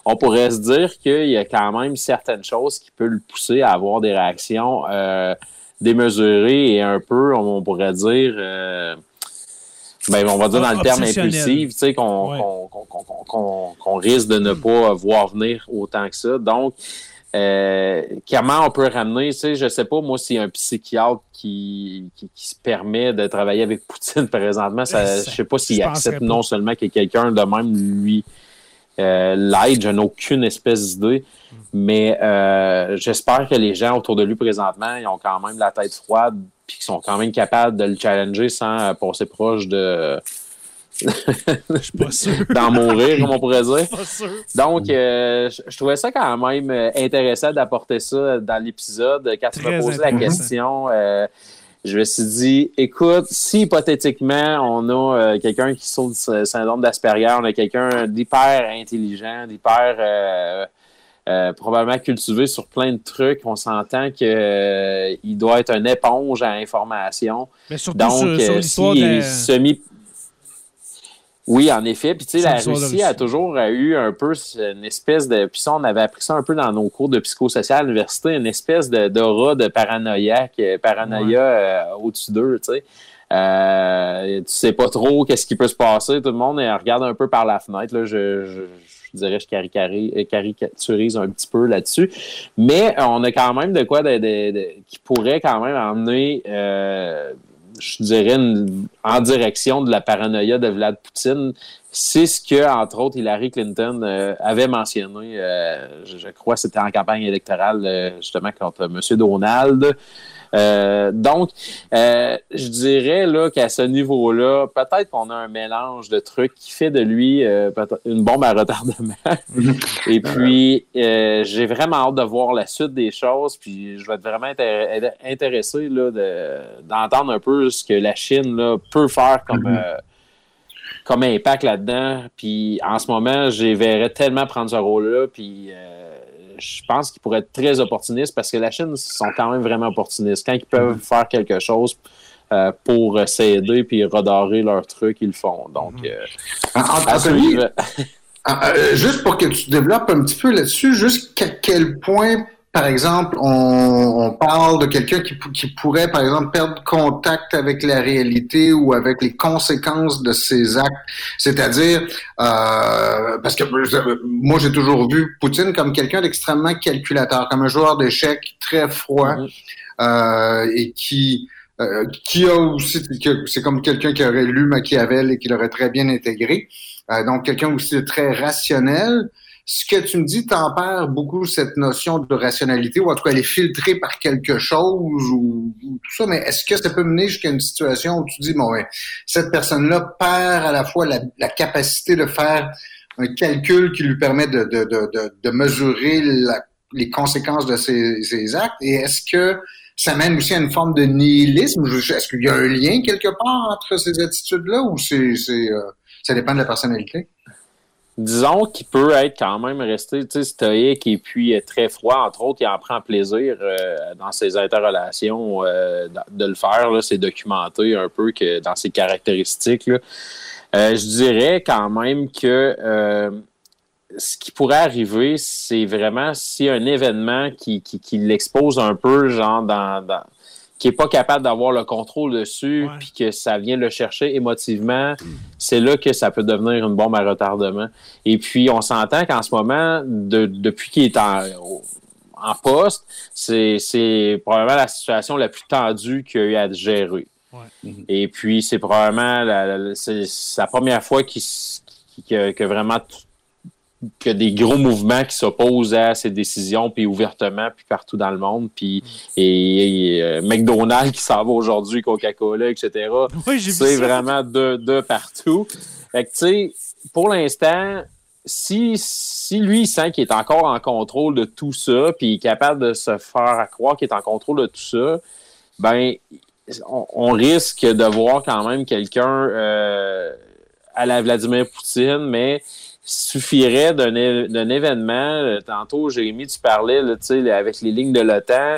on pourrait se dire qu'il y a quand même certaines choses qui peuvent le pousser à avoir des réactions euh, démesurées et un peu, on pourrait dire, euh, ben, on va dire dans le terme impulsif, tu sais, qu'on risque de ne pas voir venir autant que ça. Donc, euh, comment on peut ramener, tu sais, je sais pas, moi, s'il y a un psychiatre qui, qui, se permet de travailler avec Poutine présentement, ça, je sais pas s'il accepte non seulement que quelqu'un de même lui euh, l'aide, je n'ai aucune espèce d'idée, mais euh, j'espère que les gens autour de lui présentement, ils ont quand même la tête froide, puis qu'ils sont quand même capables de le challenger sans passer proche de je suis pas sûr. D'en mourir, comme on pourrait dire. Donc, euh, je, trouvais ça quand même euh, intéressant d'apporter ça dans l'épisode. Quand tu m'as posé la question, euh, je me suis dit, écoute, si hypothétiquement on a quelqu'un qui souffre du syndrome d'Asperger, on a quelqu'un d'hyper intelligent, d'hyper probablement cultivé sur plein de trucs. On s'entend qu'il il doit être une éponge à information. Mais surtout Donc, sur, sur de semi oui, en effet. Puis, tu sais, la Russie a toujours eu un peu une espèce de. Puis, ça, on avait appris ça un peu dans nos cours de psychosocial à l'université, une espèce d'aura de, paranoïaque, euh, paranoïa euh, au-dessus d'eux, tu sais. Euh, tu sais pas trop qu'est-ce qui peut se passer. Tout le monde regarde un peu par la fenêtre. Là. Je, je, je dirais, je euh, caricaturise un petit peu là-dessus. Mais on a quand même de quoi de, qui pourrait quand même emmener je dirais, en direction de la paranoïa de Vlad Poutine. C'est ce que, entre autres, Hillary Clinton euh, avait mentionné, euh, je, crois c'était en campagne électorale, euh, justement, contre M. Donald. Euh, donc, euh, je dirais là qu'à ce niveau-là, peut-être qu'on a un mélange de trucs qui fait de lui euh, une bombe à retardement. Et puis, j'ai vraiment hâte de voir la suite des choses. Puis, je vais être vraiment intéressé là, d'entendre un peu ce que la Chine là, peut faire comme. Mm-hmm. comme impact là-dedans. Puis en ce moment, je verrais tellement prendre ce rôle-là. Puis je pense qu'ils pourraient être très opportunistes parce que la Chine sont quand même vraiment opportunistes. Quand ils peuvent mm-hmm. faire quelque chose euh, pour s'aider puis redorer leur truc, ils le font. Donc, mm-hmm. euh, euh, juste pour que tu développes un petit peu là-dessus, jusqu'à quel point par exemple, on, parle de quelqu'un qui, qui, pourrait, par exemple, perdre contact avec la réalité ou avec les conséquences de ses actes. C'est-à-dire, euh, parce que moi, j'ai toujours vu Poutine comme quelqu'un d'extrêmement calculateur, comme un joueur d'échecs très froid mm-hmm. euh, et qui euh, qui a aussi, c'est comme quelqu'un qui aurait lu Machiavel et qui l'aurait très bien intégré. Euh, donc, quelqu'un aussi de très rationnel. Ce que tu me dis tempère beaucoup cette notion de rationalité, ou en tout cas, elle est filtrée par quelque chose ou, tout ça, mais est-ce que ça peut mener jusqu'à une situation où tu dis, bon, cette personne-là perd à la fois la, capacité de faire un calcul qui lui permet de, de, de, de mesurer les conséquences de ses, ses actes, et est-ce que ça mène aussi à une forme de nihilisme? Est-ce qu'il y a un lien quelque part entre ces attitudes-là ou c'est, euh, ça dépend de la personnalité? Disons qu'il peut être quand même resté stoïque et puis euh, très froid. Entre autres, il en prend plaisir euh, dans ses interrelations de le faire. c'est documenté un peu que dans ses caractéristiques. je dirais quand même que ce qui pourrait arriver, c'est vraiment si un événement qui, qui, l'expose un peu, genre dans, qui n'est pas capable d'avoir le contrôle dessus, puis que ça vient le chercher émotivement, c'est là que ça peut devenir une bombe à retardement. Et puis, on s'entend qu'en ce moment, depuis qu'il est en, en poste, c'est probablement la situation la plus tendue qu'il a eu à gérer. Et puis, c'est probablement la, la, première fois qu'il que, vraiment a des gros mouvements qui s'opposent à ces décisions, puis ouvertement, puis partout dans le monde, puis et, euh, McDonald's qui s'en va aujourd'hui, Coca-Cola, etc. c'est vraiment de, de partout. Fait que, tu sais, pour l'instant, si, si lui il sent qu'il est encore en contrôle de tout ça, puis il est capable de se faire croire qu'il est en contrôle de tout ça, ben, on, risque de voir quand même quelqu'un euh, à la Vladimir Poutine, mais suffirait d'un événement. Euh, tantôt, Jérémy, tu parlais là, avec les lignes de l'OTAN.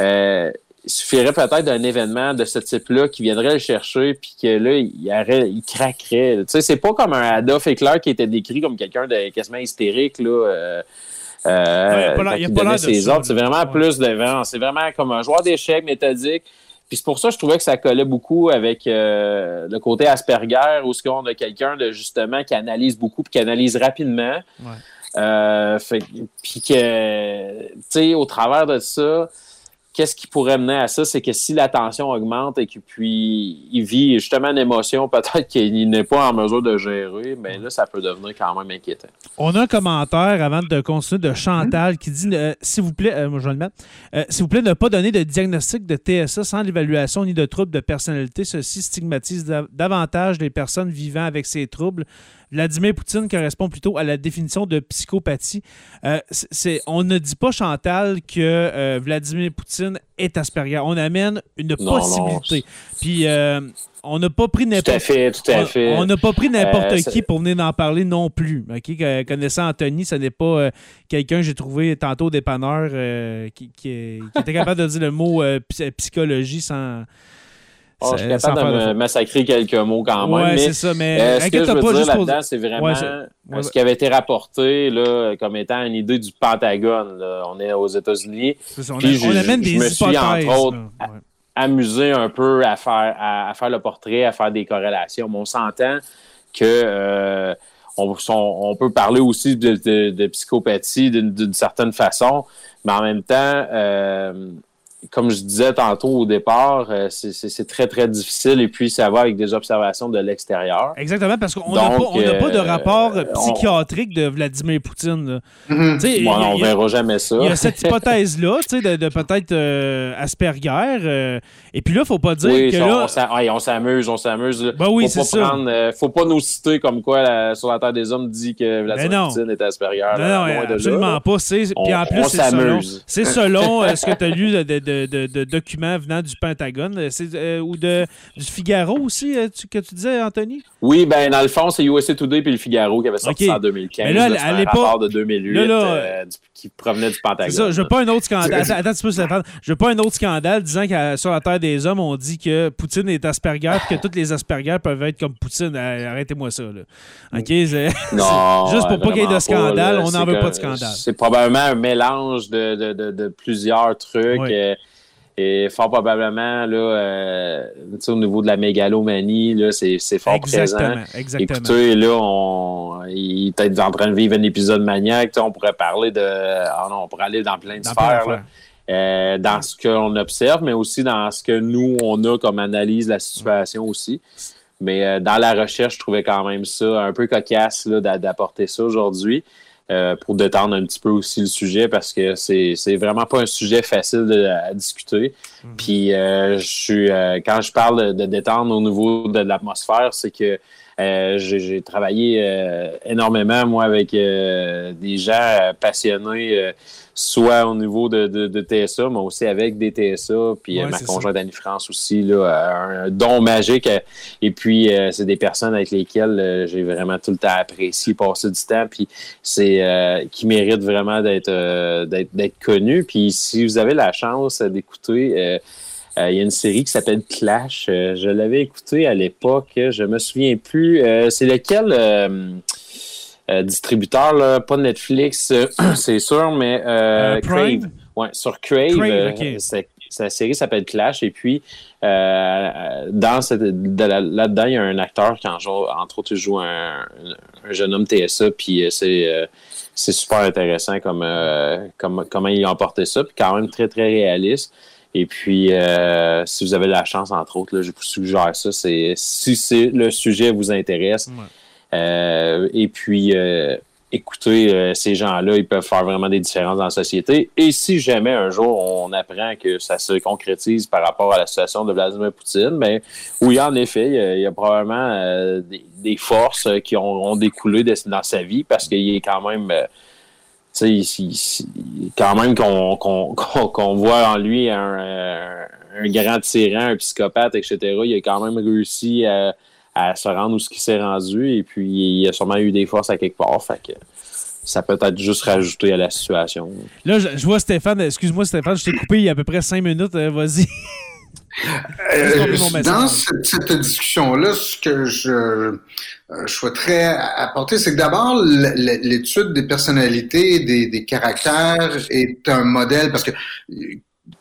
Euh, il suffirait peut-être d'un événement de ce type-là qui viendrait le chercher puis que là, il, il craquerait. Tu sais, c'est pas comme un Adolf Hitler qui était décrit comme quelqu'un de quasiment hystérique, là. Euh, euh, il y a ses ordres. C'est vraiment plus de c'est vraiment comme un joueur d'échecs méthodique. Puis c'est pour ça que je trouvais que ça collait beaucoup avec euh, le côté Asperger, où ce qu'on a quelqu'un de justement qui analyse beaucoup puis qui analyse rapidement. Euh, puis que, tu sais, au travers de ça, qu'est-ce qui pourrait mener à ça? C'est que si la tension augmente et qu'il vit justement une émotion, peut-être qu'il n'est pas en mesure de gérer, mais là, ça peut devenir quand même inquiétant. On a un commentaire avant de continuer de Chantal qui dit euh, s'il vous plaît, euh, moi je vais le mettre, euh, s'il vous plaît, ne pas donner de diagnostic de TSA sans l'évaluation ni de troubles de personnalité. Ceci stigmatise davantage les personnes vivant avec ces troubles. Vladimir Poutine correspond plutôt à la définition de psychopathie. Euh, c'est, on ne dit pas, Chantal, que euh, Vladimir Poutine est Asperger. On amène une possibilité. Puis euh, on n'a pas pris n'importe On n'a pas pris n'importe qui pour venir en parler non plus. Connaissant Anthony, ce n'est pas quelqu'un j'ai trouvé tantôt dépanneur qui, qui, était capable de dire le mot psychologie sans Oh, je suis capable de me massacrer quelques mots quand même. mais c'est ça, mais euh, ce que je veux dire là-dedans, c'est vraiment ce qui avait été rapporté là, comme étant une idée du Pentagone. Là. On est aux États-Unis. On, Puis on amène des je me suis, entre autres, amusé un peu à faire, à, faire le portrait, à faire des corrélations. Mais on s'entend que euh, on, on, peut parler aussi de, de, de psychopathie d'une certaine façon, mais en même temps, euh, comme je disais tantôt au départ, euh, c'est très, très difficile et puis ça va avec des observations de l'extérieur. Exactement, parce qu'on n'a pas, pas, de euh, rapport psychiatrique de Vladimir Poutine. Mm-hmm. on ne verra jamais ça. Il y a cette hypothèse-là de, de peut-être euh, Asperger. et puis là, il ne faut pas dire que là... On s'amuse, on s'amuse. Ben oui, c'est ça. ne faut pas nous citer comme quoi sur la Terre des Hommes dit que Vladimir Poutine est Asperger. Non, non, absolument pas. Puis en plus, c'est selon, selon ce que tu as lu de de, documents venant du Pentagone euh, ou de, du Figaro aussi, euh, que tu disais, Anthony? Oui, ben dans le fond, c'est USA Today puis le Figaro qui avait sorti ça en 2015. Mais là, à l'époque. de 2008 là, qui provenait du Pentagone. Ça, je veux pas un autre scandale. Attends, tu peux Je veux pas un autre scandale disant que sur la Terre des Hommes, on dit que Poutine est Asperger et que toutes les Asperger peuvent être comme Poutine. Arrêtez-moi ça. Là. OK? Non, Juste pour pas qu'il y ait de scandale, on n'en veut pas de scandale. C'est probablement un mélange de, de, de, plusieurs trucs. Euh, et fort probablement, là, euh, au niveau de la mégalomanie, là, c'est, fort exactement, présent. Exactement. Écoutez, là, on, il est peut-être en train de vivre un épisode maniaque. On pourrait parler de. Ah non, on pourrait aller dans plein de sphères. Euh, dans ce qu'on observe, mais aussi dans ce que nous, on a comme analyse de la situation aussi. Mais euh, dans la recherche, je trouvais quand même ça un peu cocasse d'apporter ça aujourd'hui. Euh, pour détendre un petit peu aussi le sujet parce que c'est, vraiment pas un sujet facile à discuter. Mhm. Puis euh, je suis quand je parle de, détendre au niveau de, l'atmosphère, c'est que j'ai, travaillé énormément, moi, avec des gens passionnés soit au niveau de, de, TSA, mais aussi avec des TSA, puis euh, ma conjointe Annie-France aussi, là, un don magique. Euh, et puis, euh, c'est des personnes avec lesquelles j'ai vraiment tout le temps apprécié passer du temps, puis c'est qui méritent vraiment d'être d'être connus. Puis, si vous avez la chance d'écouter... il y a une série qui s'appelle Clash. je l'avais écouté à l'époque. Je me souviens plus. c'est lequel euh, distributeur, là, pas Netflix, euh, c'est sûr, mais euh, Crave. Ouais, sur Crave, sa série s'appelle Clash. Et puis, dans cette, là-dedans, il y a un acteur qui, en joue, entre autres, joue un, jeune homme TSA. Puis, c'est, c'est super intéressant comme, comme, comment il a emporté ça. Puis, quand même très, très réaliste. Et puis, si vous avez la chance, entre autres, là, je vous suggère ça. C'est, si c'est, le sujet vous intéresse, euh, et puis, euh, écoutez, euh, ces gens-là, ils peuvent faire vraiment des différences dans la société. Et si jamais un jour on apprend que ça se concrétise par rapport à la situation de Vladimir Poutine, mais ben, oui, en effet, il y a, probablement des, forces qui ont, découlé dans sa vie parce qu'il est quand même. Quand même qu'on voit en lui un, un, grand tyran, un psychopathe, etc. Il a quand même réussi à, se rendre où ce qui s'est rendu. Et puis, il a sûrement eu des forces à quelque part. Ça peut être juste rajouté à la situation. Là, je, vois Stéphane, excuse-moi Stéphane, je t'ai coupé il y a à peu près cinq minutes. Euh, vas-y. Euh, dans cette, discussion-là, ce que je, euh, je souhaiterais apporter, c'est que d'abord, l'étude des personnalités, des, des caractères est un modèle, parce que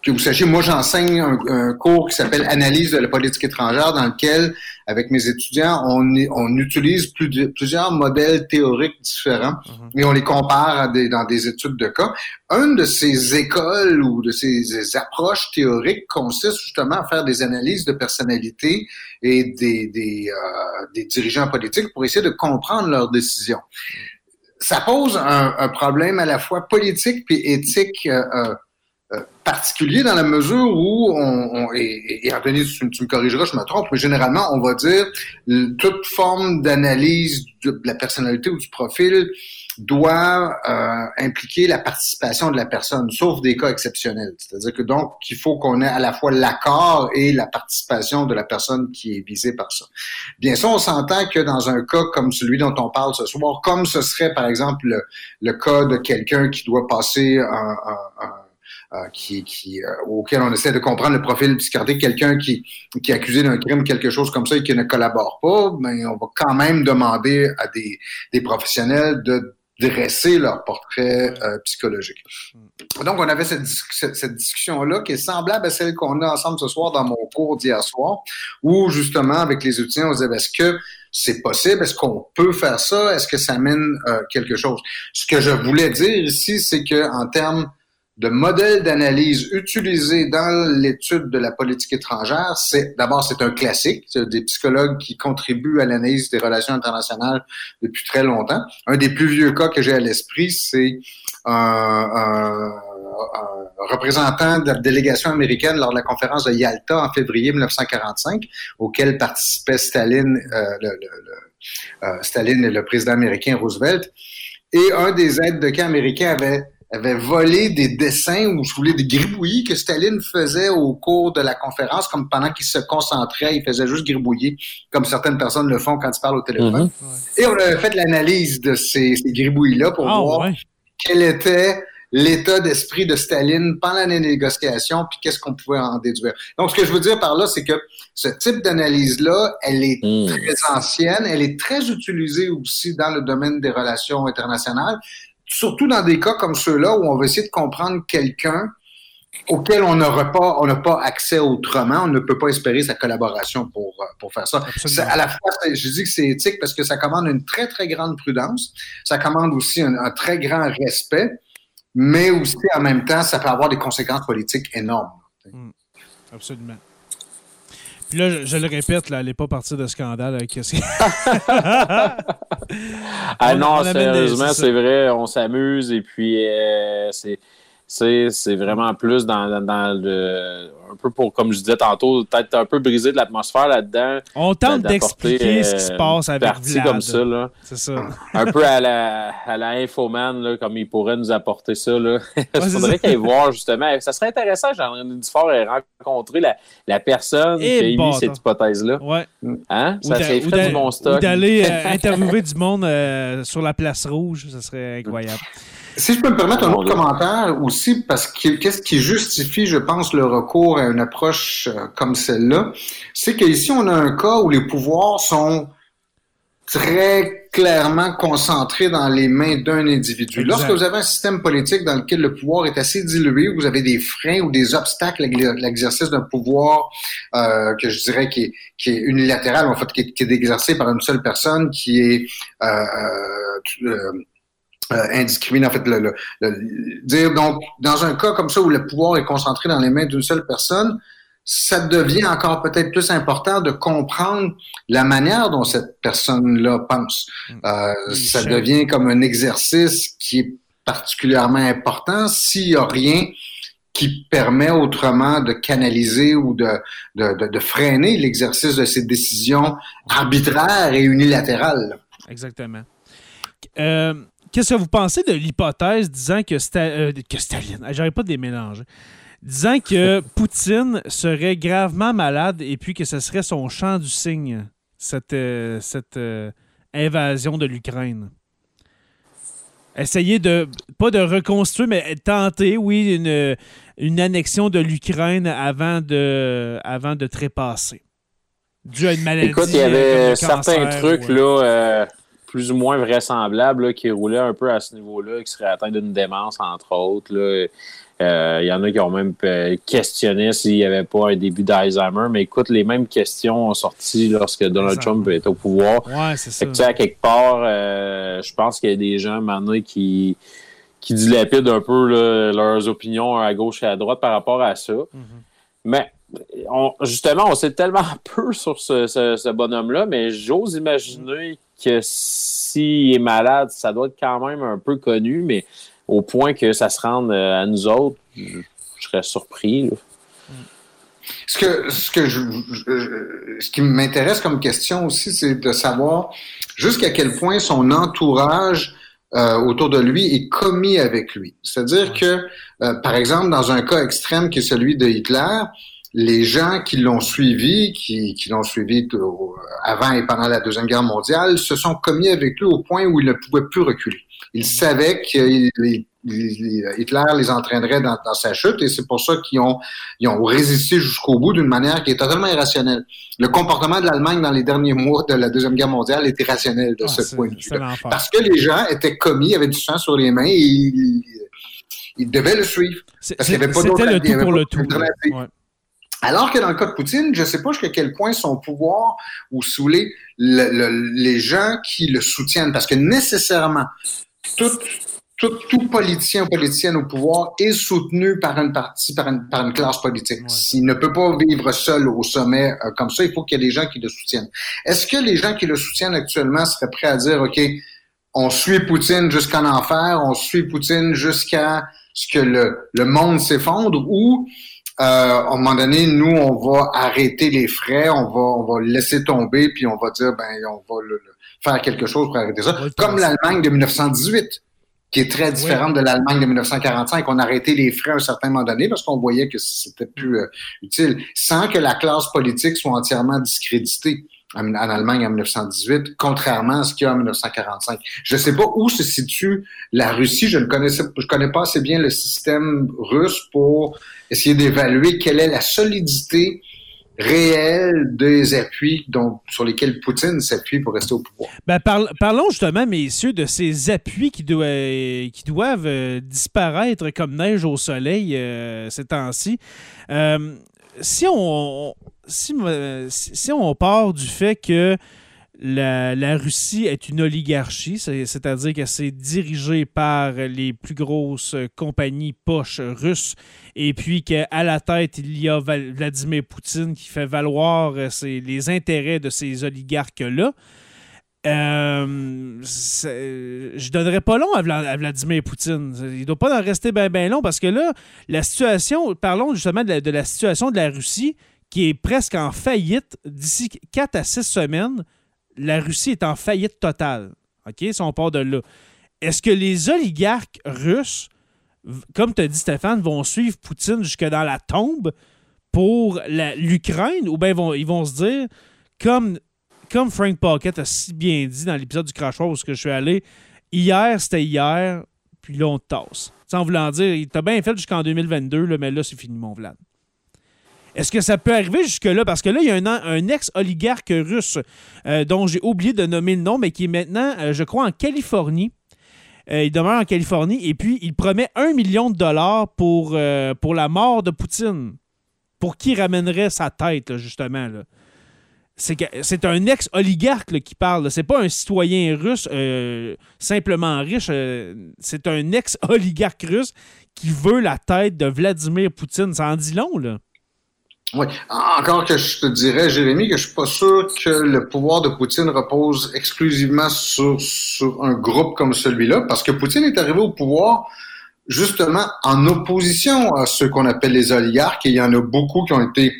que vous sachiez, moi j'enseigne un, cours qui s'appelle Analyse de la politique étrangère, dans lequel, avec mes étudiants, on, on utilise plusieurs modèles théoriques différents mhm. et on les compare dans des études de cas. Une de ces écoles ou de ces, approches théoriques consiste justement à faire des analyses de personnalité et des, des, euh, des dirigeants politiques pour essayer de comprendre leurs décisions. Ça pose un, un problème à la fois politique puis éthique. Euh, euh particulier dans la mesure où on, et, et, Anthony, tu, me corrigeras, je me trompe, mais généralement, on va dire toute forme d'analyse de, la personnalité ou du profil doit euh, impliquer la participation de la personne, sauf des cas exceptionnels. C'est-à-dire que donc, il faut qu'on ait à la fois l'accord et la participation de la personne qui est visée par ça. Bien sûr, on s'entend que dans un cas comme celui dont on parle ce soir, comme ce serait par exemple le, cas de quelqu'un qui doit passer un, un euh, qui, qui euh, auquel on essaie de comprendre le profil psychiatrique, quelqu'un qui, qui est accusé d'un crime, quelque chose comme ça, et qui ne collabore pas, mais on va quand même demander à des, des professionnels de dresser leur portrait euh, psychologique. Donc, on avait cette, cette, discussion-là qui est semblable à celle qu'on a ensemble ce soir dans mon cours d'hier soir, où justement, avec les étudiants, on disait, est-ce que c'est possible? Est-ce qu'on peut faire ça? Est-ce que ça mène quelque chose? Ce que je voulais dire ici, c'est que en termes de modèles d'analyse utilisés dans l'étude de la politique étrangère, c'est d'abord c'est un classique, c'est des psychologues qui contribuent à l'analyse des relations internationales depuis très longtemps. Un des plus vieux cas que j'ai à l'esprit, c'est un, représentant de la délégation américaine lors de la conférence de Yalta en février 1945, auquel participait Staline, euh, le, euh, Staline et le président américain Roosevelt. Et un des aides de camp américains avait avait volé des dessins ou je voulais des gribouillis que Staline faisait au cours de la conférence, comme pendant qu'il se concentrait, il faisait juste gribouiller, comme certaines personnes le font quand ils parlent au téléphone. Mm-hmm. Et on avait fait l'analyse de ces, gribouillis-là pour ah, voir quel était l'état d'esprit de Staline pendant les négociations, puis qu'est-ce qu'on pouvait en déduire. Donc, ce que je veux dire par là, c'est que ce type d'analyse-là, elle est hmm. très ancienne, elle est très utilisée aussi dans le domaine des relations internationales, surtout dans des cas comme ceux-là où on va essayer de comprendre quelqu'un auquel on n'aurait pas, on n'a pas accès autrement, on ne peut pas espérer sa collaboration pour, euh, pour faire ça. À la fois, je dis que c'est éthique parce que ça commande une très, très grande prudence, ça commande aussi un très grand respect, mais aussi en même temps, ça peut avoir des conséquences politiques énormes. Hmm. absolument. Puis là, je, le répète, là, elle n'est pas partie de scandale avec ah non, sérieusement, c'est vrai, on s'amuse et puis euh, c'est c'est vraiment plus dans, dans, le. Un peu pour, comme je disais tantôt, peut-être un peu briser de l'atmosphère là-dedans. On tente d'expliquer ce qui se euh, passe avec Vlad. comme ça, là. C'est ça. Un peu à la, à la Infoman, là, comme il pourrait nous apporter ça, là. il faudrait qu'il voir, justement. Ça serait intéressant, Jean-René Dufort, rencontrer la, la personne qui a émis cette hypothèse-là. Ouais. Hein? Ça serait fait du bon stock. Ou d'aller euh, interviewer du monde euh, sur la place rouge, ça serait incroyable. Si je peux me permettre un autre commentaire aussi, parce que qu'est-ce qui justifie, je pense, le recours à une approche euh, comme celle-là, c'est qu'ici, on a un cas où les pouvoirs sont très clairement concentrés dans les mains d'un individu. Lorsque vous avez un système politique dans lequel le pouvoir est assez dilué, où vous avez des freins ou des obstacles à l'exercice d'un pouvoir euh, que je dirais qui est, qui est unilatéral, en fait, qui est, qui est exercé par une seule personne, qui est euh, euh, euh indiscriminé, en fait, le, dire donc dans un cas comme ça où le pouvoir est concentré dans les mains d'une seule personne, ça devient encore peut-être plus important de comprendre la manière dont cette personne-là pense. Mm. Euh, ça devient comme un exercice qui est particulièrement important s'il n'y a rien qui permet autrement de canaliser ou de, de, de freiner l'exercice de ces décisions arbitraires et unilatérales. Exactement. Euh, Qu'est-ce que vous pensez de l'hypothèse disant que, euh, que Staline, j'arrive pas de les mélanger, disant que Poutine serait gravement malade et puis que ce serait son champ du cygne, cette, euh, cette euh, invasion de l'Ukraine? Essayer de, pas de reconstruire, mais tenter, oui, une, une annexion de l'Ukraine avant de, avant de trépasser. Dû à une maladie. Écoute, il y avait certains trucs, là plus ou moins vraisemblable qui roulait un peu à ce niveau-là, qui serait atteint d'une démence, entre autres. Il euh, y en a qui ont même euh, questionné s'il n'y avait pas un début d'Alzheimer, mais écoute, les mêmes questions ont sorti lorsque Donald Trump était au pouvoir. Ouais, c'est ça. à quelque part, euh, je pense qu'il y a des gens maintenant qui, qui dilapident un peu leurs opinions à gauche et à droite par rapport à ça. Mm-hmm. Mais justement, on sait tellement peu sur ce, ce bonhomme-là, mais j'ose imaginer que s'il est malade, ça doit être quand même un peu connu, mais au point que ça se rende euh, à nous autres, je, serais surpris. Ce que, ce que je, ce qui m'intéresse comme question aussi, c'est de savoir jusqu'à quel point son entourage euh, autour de lui est commis avec lui. C'est-à-dire que, euh, par exemple, dans un cas extrême qui est celui de Hitler, les gens qui l'ont suivi, qui, qui l'ont suivi avant et pendant la Deuxième Guerre mondiale, se sont commis avec lui au point où il ne pouvait plus reculer. Ils savaient que Hitler les entraînerait dans, sa chute et c'est pour ça qu'ils ont, ils ont résisté jusqu'au bout d'une manière qui est totalement irrationnelle. Le comportement de l'Allemagne dans les derniers mois de la Deuxième Guerre mondiale était rationnel de ah, ce point de vue. Parce que les gens étaient commis, avaient du sang sur les mains et ils, ils devaient le suivre. Parce qu'il n'y avait pas C'était le tout pour le tout. Alors que dans le cas de Poutine, je ne sais pas jusqu'à quel point son pouvoir ou sous les, les gens qui le soutiennent, parce que nécessairement, tout, tout, tout politicien ou politicienne au pouvoir est soutenu par une partie, par une, par une classe politique. S'il ne peut pas vivre seul au sommet euh, comme ça, il faut qu'il y ait des gens qui le soutiennent. Est-ce que les gens qui le soutiennent actuellement seraient prêts à dire, OK, on suit Poutine jusqu'en enfer, on suit Poutine jusqu'à ce que le, le monde s'effondre, ou euh, à un moment donné, nous, on va arrêter les frais, on va, on va laisser tomber, puis on va dire, ben, on va faire quelque chose pour arrêter ça. Comme l'Allemagne de 1918. qui est très différente de l'Allemagne de 1945. On a arrêté les frais à un certain moment donné parce qu'on voyait que c'était plus euh, utile, sans que la classe politique soit entièrement discréditée en, Allemagne en 1918, contrairement à ce qu'il y a en 1945. Je ne sais pas où se situe la Russie. Je ne connaissais, je connais pas assez bien le système russe pour essayer d'évaluer quelle est la solidité réelle des appuis dont, sur lesquels Poutine s'appuie pour rester au pouvoir. Ben, parlons justement, messieurs, de ces appuis qui, qui doivent euh, disparaître comme neige au soleil euh, ces temps-ci. Euh, si on, si, on part du fait que la, Russie est une oligarchie, c'est-à-dire que c'est dirigé par les plus grosses compagnies poches russes, et puis qu'à la tête, il y a Vladimir Poutine qui fait valoir euh, les intérêts de ces oligarques-là. Euh, je donnerais pas long à, Vladimir Poutine. Il ne doit pas en rester bien long parce que là, la situation, parlons justement de la situation de la Russie qui est presque en faillite d'ici 4 à 6 semaines la Russie est en faillite totale. OK? Si on part de là. Est-ce que les oligarques russes, comme tu as dit Stéphane, vont suivre Poutine jusque dans la tombe pour l'Ukraine ou bien ils vont se dire, comme, Frank Pocket a si bien dit dans l'épisode du Crash où je suis allé, hier c'était hier, puis là on te tasse. Sans vouloir dire, il t'a bien fait jusqu'en 2022, mais là c'est fini mon Vlad. Est-ce que ça peut arriver jusque-là? Parce que là, il y a un, ex-oligarque russe euh, dont j'ai oublié de nommer le nom, mais qui est maintenant, euh, je crois, en Californie. Euh, il demeure en Californie et puis il promet un million de dollars pour, pour la mort de Poutine. Pour qui ramènerait sa tête, justement. C'est un ex-oligarque qui parle. C'est pas un citoyen russe simplement riche. c'est un ex-oligarque russe qui veut la tête de Vladimir Poutine. Ça en dit long, là. Oui. Encore que je te dirais, Jérémy, que je suis pas sûr que le pouvoir de Poutine repose exclusivement sur, sur un groupe comme celui-là, parce que Poutine est arrivé au pouvoir justement en opposition à ceux qu'on appelle les oligarques, et il y en a beaucoup qui ont été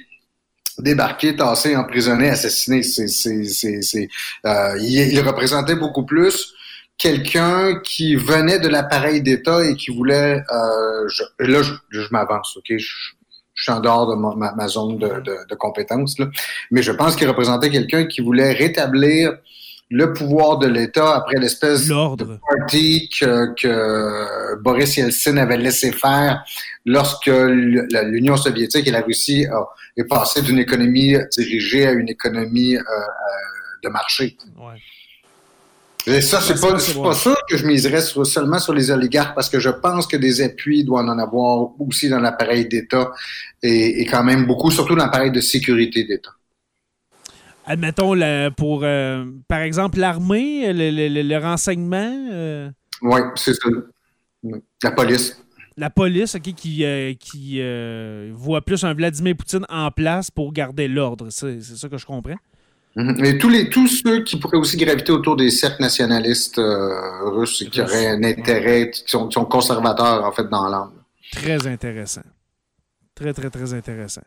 débarqués, tassés, emprisonnés, assassinés. C'est, c'est, c'est, euh, il, représentait beaucoup plus quelqu'un qui venait de l'appareil d'État et qui voulait, euh, je, là je, je m'avance, ok, je suis en dehors de ma, zone de, de, compétences, mais je pense qu'il représentait quelqu'un qui voulait rétablir le pouvoir de l'État après l'espèce de party que, que, Boris Yeltsin avait laissé faire lorsque l'Union soviétique et la Russie a, est passé d'une économie dirigée à une économie euh, euh, de marché. Ouais. Et ça, c'est pas, pas sûr que je miserais seulement sur les oligarques parce que je pense que des appuis doivent en avoir aussi dans l'appareil d'État et, quand même beaucoup, surtout dans l'appareil de sécurité d'État. Admettons, pour, euh, par exemple, l'armée, le, renseignement. Euh, oui, c'est ça. La police. La police, qui, euh, qui voit plus un Vladimir Poutine en place pour garder l'ordre. C'est ça que je comprends? Mhm. Et tous, les, tous ceux qui pourraient aussi graviter autour des cercles nationalistes euh, russes qui auraient un intérêt, qui sont, conservateurs en fait dans l'âme. Très intéressant. Très, très, très intéressant.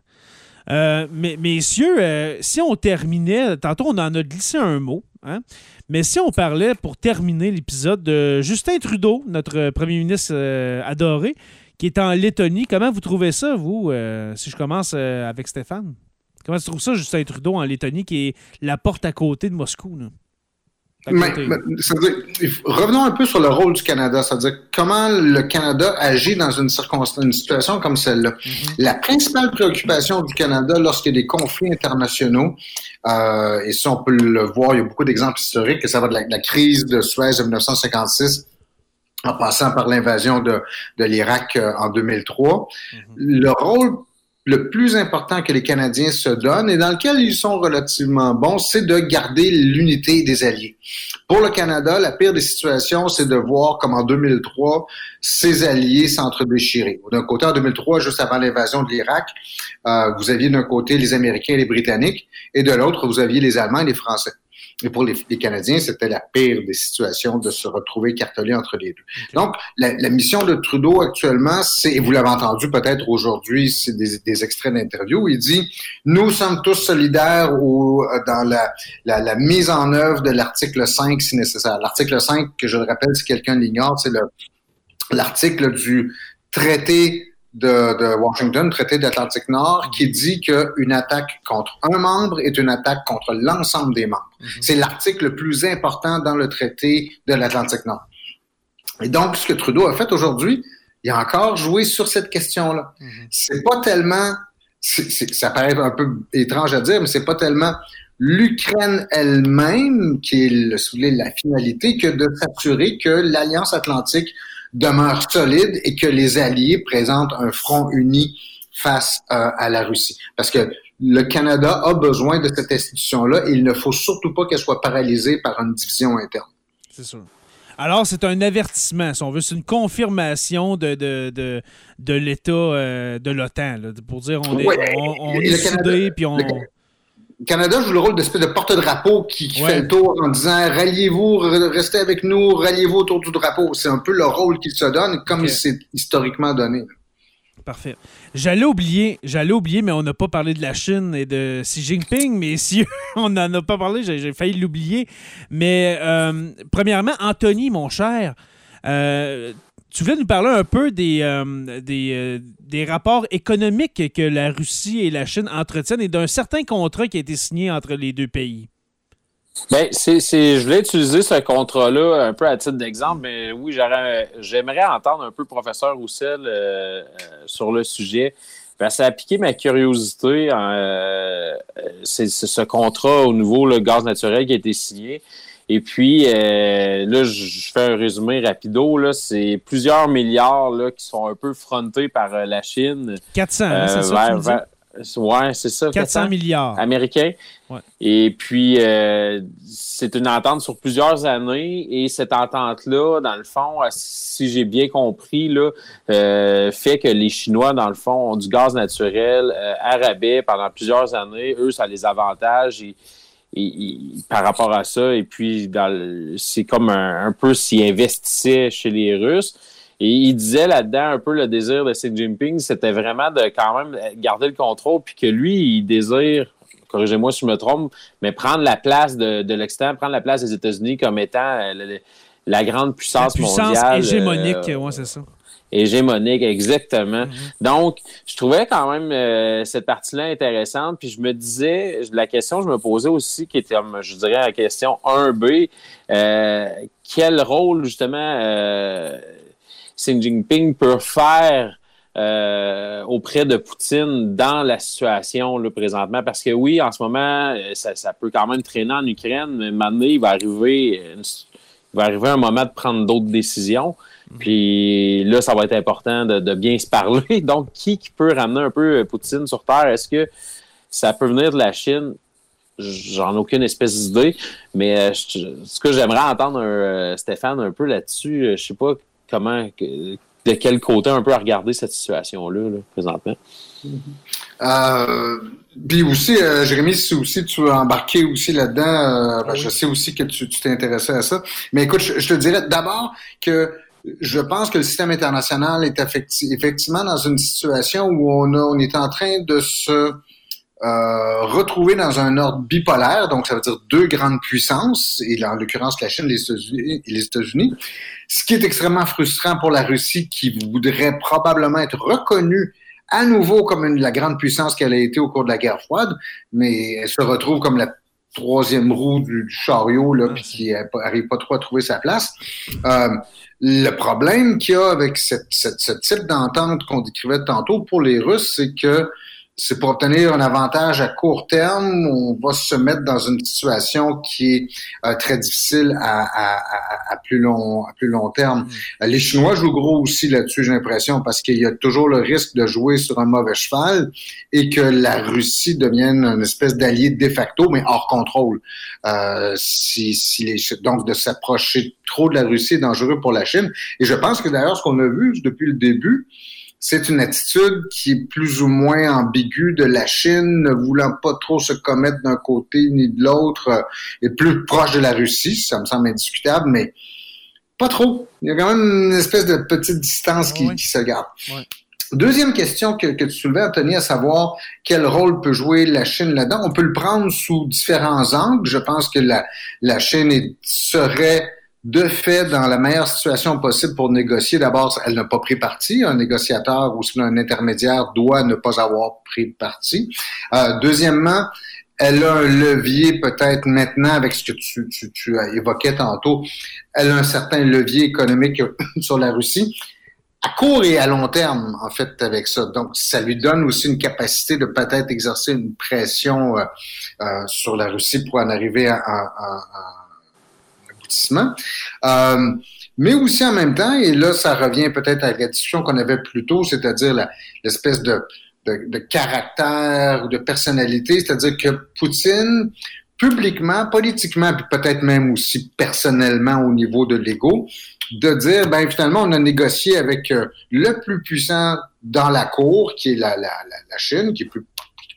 Euh, mais, messieurs, euh, si on terminait, tantôt on en a glissé un mot, hein, mais si on parlait pour terminer l'épisode de Justin Trudeau, notre premier ministre adoré, qui est en Lettonie, comment vous trouvez ça, vous, si je commence avec Stéphane? Comment tu trouves ça, Justin Trudeau, en Lettonie, qui est la porte à côté de Moscou? revenons un peu sur le rôle du Canada, c'est-à-dire comment le Canada agit dans une, circonstance, une situation comme celle-là. Mm-hmm. La principale préoccupation du Canada lorsqu'il y a des conflits internationaux, euh, et ça on peut le voir, il y a beaucoup d'exemples historiques, que ça va de la, crise de Suez de 1956 en passant par l'invasion de, de l'Irak euh, en 2003. Mm-hmm. Le rôle le plus important que les Canadiens se donnent et dans lequel ils sont relativement bons, c'est de garder l'unité des alliés. Pour le Canada, la pire des situations, c'est de voir comme en 2003, ses alliés s'entre-déchirer. D'un côté, en 2003, juste avant l'invasion de l'Irak, euh, vous aviez d'un côté les Américains et les Britanniques, et de l'autre, vous aviez les Allemands et les Français. Et pour les, Canadiens, c'était la pire des situations de se retrouver cartelé entre les deux. Donc, la, mission de Trudeau actuellement, c'est, et vous l'avez entendu peut-être aujourd'hui, c'est des, extraits d'interview, il dit, nous sommes tous solidaires ou dans la, la, mise en œuvre de l'article 5 si nécessaire. L'article 5, que je le rappelle si quelqu'un l'ignore, c'est l'article du traité de, de, Washington, traité d'Atlantique Nord, qui dit qu'une attaque contre un membre est une attaque contre l'ensemble des membres. Mhm. C'est l'article le plus important dans le traité de l'Atlantique Nord. Et donc, ce que Trudeau a fait aujourd'hui, il a encore joué sur cette question-là. Mhm. C'est pas tellement, ça paraît un peu étrange à dire, mais c'est pas tellement l'Ukraine elle-même qui est le, la finalité que de s'assurer que l'Alliance Atlantique demeure solide et que les alliés présentent un front uni face euh, à la Russie. Parce que le Canada a besoin de cette institution-là et il ne faut surtout pas qu'elle soit paralysée par une division interne. C'est sûr. Alors, c'est un avertissement, si on veut, c'est une confirmation de, de, de, de l'État euh, de l'OTAN, pour dire on est, on, est soudé, puis on... Canada joue le rôle d'espèce de porte-drapeau qui, fait le tour en disant ralliez-vous, restez avec nous, ralliez-vous autour du drapeau. C'est un peu le rôle qu'il se donne, comme il s'est historiquement donné. Parfait. J'allais oublier, j'allais oublier, mais on n'a pas parlé de la Chine et de Xi Jinping, messieurs. on n'en a pas parlé, j'ai failli l'oublier. Mais euh, premièrement, Anthony, mon cher, euh, tu voulais nous parler un peu des, euh, euh, des, rapports économiques que la Russie et la Chine entretiennent et d'un certain contrat qui a été signé entre les deux pays. Bien, c'est, je voulais utiliser ce contrat-là un peu à titre d'exemple, mais oui, j'aimerais entendre un peu le professeur Roussel euh, sur le sujet. ça a piqué ma curiosité. c'est, ce contrat au niveau le gaz naturel qui a été signé. Et puis, euh, là, je fais un résumé rapido. Là, c'est plusieurs milliards là, qui sont un peu frontés par euh, la Chine. 400, hein, c'est ça? ouais, c'est ça. 400, milliards. Américains. Et puis, euh, c'est une entente sur plusieurs années. Et cette entente-là, dans le fond, si j'ai bien compris, là, fait que les Chinois, dans le fond, ont du gaz naturel arabais pendant plusieurs années. Eux, ça les avantage. Et, par rapport à ça. Et puis, c'est comme un, peu s'il investissait chez les Russes. Et il disait là-dedans un peu le désir de Xi Jinping, c'était vraiment de quand même garder le contrôle, puis que lui, il désire, corrigez-moi si je me trompe, mais prendre la place de, de l'extérieur, prendre la place des États-Unis comme étant euh, la, grande puissance, la puissance mondiale. hégémonique, euh, ouais, c'est ça hégémonique, exactement. Mhm. Donc, je trouvais quand même euh, cette partie-là intéressante. Puis je me disais, la question que je me posais aussi, qui était, je dirais, la question 1B, euh, quel rôle justement euh, Xi Jinping peut faire euh, auprès de Poutine dans la situation là, présentement? Parce que oui, en ce moment, ça, ça peut quand même traîner en Ukraine, mais maintenant, il va arriver, il va arriver un moment de prendre d'autres décisions. Puis là, ça va être important de, bien se parler. Donc, qui, peut ramener un peu Poutine sur Terre? Est-ce que ça peut venir de la Chine? J'en ai aucune espèce d'idée. Mais euh, ce que j'aimerais entendre euh, Stéphane un peu là-dessus, euh, je sais pas comment, de quel côté un peu à regarder cette situation-là, présentement. Puis aussi, Jérémy, si aussi tu veux embarquer aussi là-dedans, ben, je sais aussi que tu t'es intéressé à ça. Mais écoute, je te dirais d'abord que je pense que le système international est effectivement dans une situation où on, on est en train de se euh, retrouver dans un ordre bipolaire, donc ça veut dire deux grandes puissances, et en l'occurrence la Chine et les États-Unis, ce qui est extrêmement frustrant pour la Russie qui voudrait probablement être reconnue à nouveau comme une, la grande puissance qu'elle a été au cours de la guerre froide, mais elle se retrouve comme la troisième roue du, chariot là, puis qui n'arrive pas trop à trouver sa place. Euh, le problème qu'il y a avec cette, cette, ce type d'entente qu'on décrivait tantôt pour les Russes, c'est que c'est pour obtenir un avantage à court terme, on va se mettre dans une situation qui est euh, très difficile à, à, à, plus long à plus long terme. Mm. Les Chinois jouent gros aussi là-dessus, j'ai l'impression, parce qu'il y a toujours le risque de jouer sur un mauvais cheval et que la Russie devienne une espèce d'allié de facto, mais hors contrôle. Euh, si, si les, donc de s'approcher trop de la Russie est dangereux pour la Chine. Et je pense que d'ailleurs, ce qu'on a vu depuis le début, c'est une attitude qui est plus ou moins ambiguë de la Chine, ne voulant pas trop se commettre d'un côté ni de l'autre, euh, et plus proche de la Russie, ça me semble indiscutable, mais pas trop. Il y a quand même une espèce de petite distance qui, se garde. Deuxième question que, que, tu soulevais, Anthony, à savoir quel rôle peut jouer la Chine là-dedans. On peut le prendre sous différents angles. Je pense que la, la Chine serait de fait dans la meilleure situation possible pour négocier. D'abord, elle n'a pas pris parti. Un négociateur ou un intermédiaire doit ne pas avoir pris parti. Euh, deuxièmement, elle a un levier peut-être maintenant avec ce que tu, tu, tantôt. Elle a un certain levier économique sur la Russie à court et à long terme, en fait, avec ça. Donc, ça lui donne aussi une capacité de peut-être exercer une pression euh, euh, sur la Russie pour en arriver à, un Euh, mais aussi en même temps, et là, ça revient peut-être à la discussion qu'on avait plus tôt, c'est-à-dire l'espèce de, caractère, de personnalité, c'est-à-dire que Poutine, publiquement, politiquement, puis peut-être même aussi personnellement au niveau de l'ego, de dire, ben finalement, on a négocié avec euh, le plus puissant dans la cour, qui est la, la, la Chine, qui, est plus,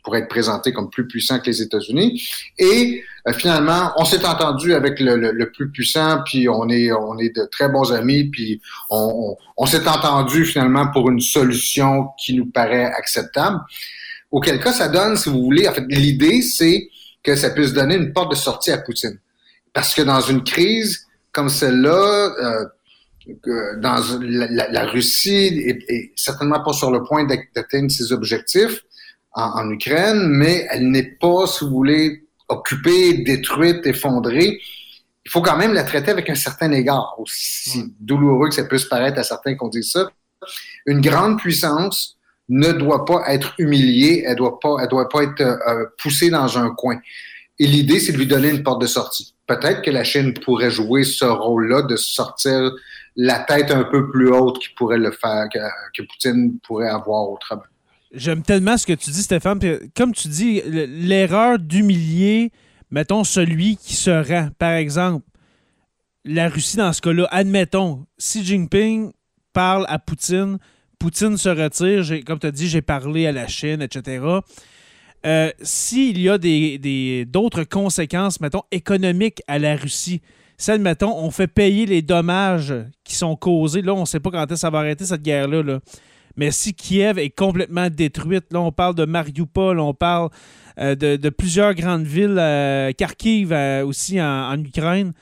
pourrait être présenté comme plus puissant que les États-Unis, et euh, finalement, on s'est entendu avec le, le, plus puissant, puis on est, on est de très bons amis, puis on, on, s'est entendu finalement pour une solution qui nous paraît acceptable. Auquel cas, ça donne, si vous voulez, en fait, l'idée, c'est que ça puisse donner une porte de sortie à Poutine. Parce que dans une crise comme celle-là, euh, dans la, la, Russie est, certainement pas sur le point d'atteindre ses objectifs en, Ukraine, mais elle n'est pas, si vous voulez, occupée, détruite, effondrée. Il faut quand même la traiter avec un certain égard, aussi douloureux que ça puisse paraître à certains qu'on dit ça. Une grande puissance ne doit pas être humiliée, elle doit pas, elle doit pas être euh, poussée dans un coin. Et l'idée, c'est de lui donner une porte de sortie. Peut-être que la Chine pourrait jouer ce rôle-là de sortir la tête un peu plus haute qui pourrait le faire, que, Poutine pourrait avoir autrement. J'aime tellement ce que tu dis, Stéphane. Comme tu dis, l'erreur d'humilier, mettons, celui qui se rend. Par exemple, la Russie, dans ce cas-là, admettons, Xi Jinping parle à Poutine, Poutine se retire, comme tu as dit, j'ai parlé à la Chine, etc. Euh, s'il y a d'autres des, conséquences, mettons, économiques à la Russie, si, admettons, on fait payer les dommages qui sont causés, là, on ne sait pas quand ça va arrêter cette guerre-là. Mais si Kiev est complètement détruite, là, on parle de Mariupol, on parle euh, de, plusieurs grandes villes, euh, Kharkiv euh, aussi en, Ukraine.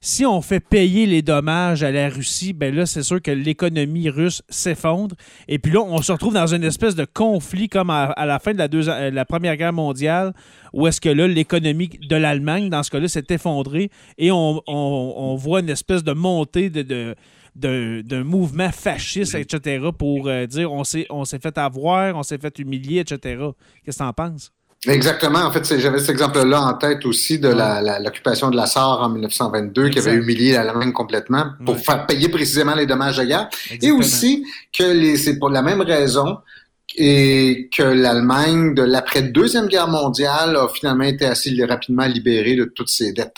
Si on fait payer les dommages à la Russie, ben là, c'est sûr que l'économie russe s'effondre. Et puis là, on se retrouve dans une espèce de conflit comme à, la fin de la, la, Première Guerre mondiale, où est-ce que là, l'économie de l'Allemagne, dans ce cas-là, s'est effondrée et on, voit une espèce de montée de, d'un mouvement fasciste, etc., pour euh, dire on s'est, fait avoir, on s'est fait humilier, etc. Qu'est-ce que tu en penses? Exactement. En fait, j'avais cet exemple-là en tête aussi de l'occupation de la Sarre en 1922 qui avait humilié l'Allemagne complètement pour faire payer précisément les dommages de guerre. Et aussi que c'est pour la même raison et que l'Allemagne de l'après-deuxième guerre mondiale a finalement été assez rapidement libérée de toutes ses dettes.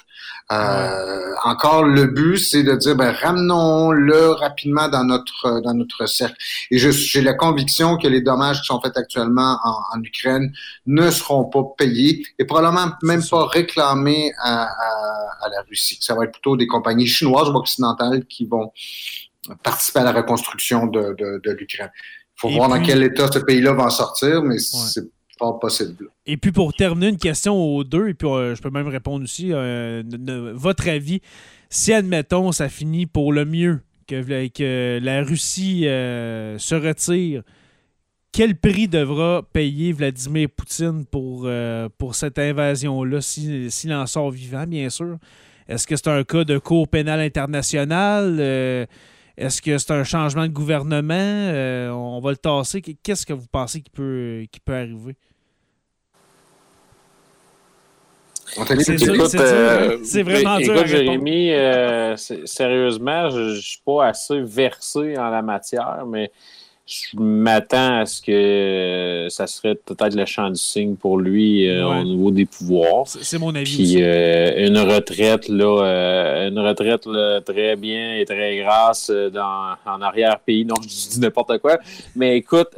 Euh, encore, le but, c'est de dire, ben, ramenons-le rapidement dans notre dans notre cercle. Et j'ai la conviction que les dommages qui sont faits actuellement en, Ukraine ne seront pas payés et probablement même pas réclamés à, à, la Russie. Ça va être plutôt des compagnies chinoises ou occidentales qui vont participer à la reconstruction de, de, de l'Ukraine. Il faut voir dans quel état ce pays-là va en sortir, mais c'est Et puis pour terminer, une question aux deux, et puis euh, je peux même répondre aussi, euh, votre avis, si admettons ça finit pour le mieux, que, la Russie euh, se retire, quel prix devra payer Vladimir Poutine pour, pour cette invasion-là, s'il en sort vivant, bien sûr? Est-ce que c'est un cas de cour pénale internationale? Est-ce que c'est un changement de gouvernement? on va le tasser. Qu'est-ce que vous pensez qui peut, qui peut arriver? C'est vraiment dur. Écoute, Jérémy, euh, sérieusement, je ne suis pas assez versé en la matière, mais je m'attends à ce que ça serait peut-être le champ du signe pour lui euh, au niveau des pouvoirs. C'est mon avis. Puis euh, une retraite là, euh, une retraite très bien et très grasse dans, en arrière-pays. Non, je dis n'importe quoi. Mais écoute,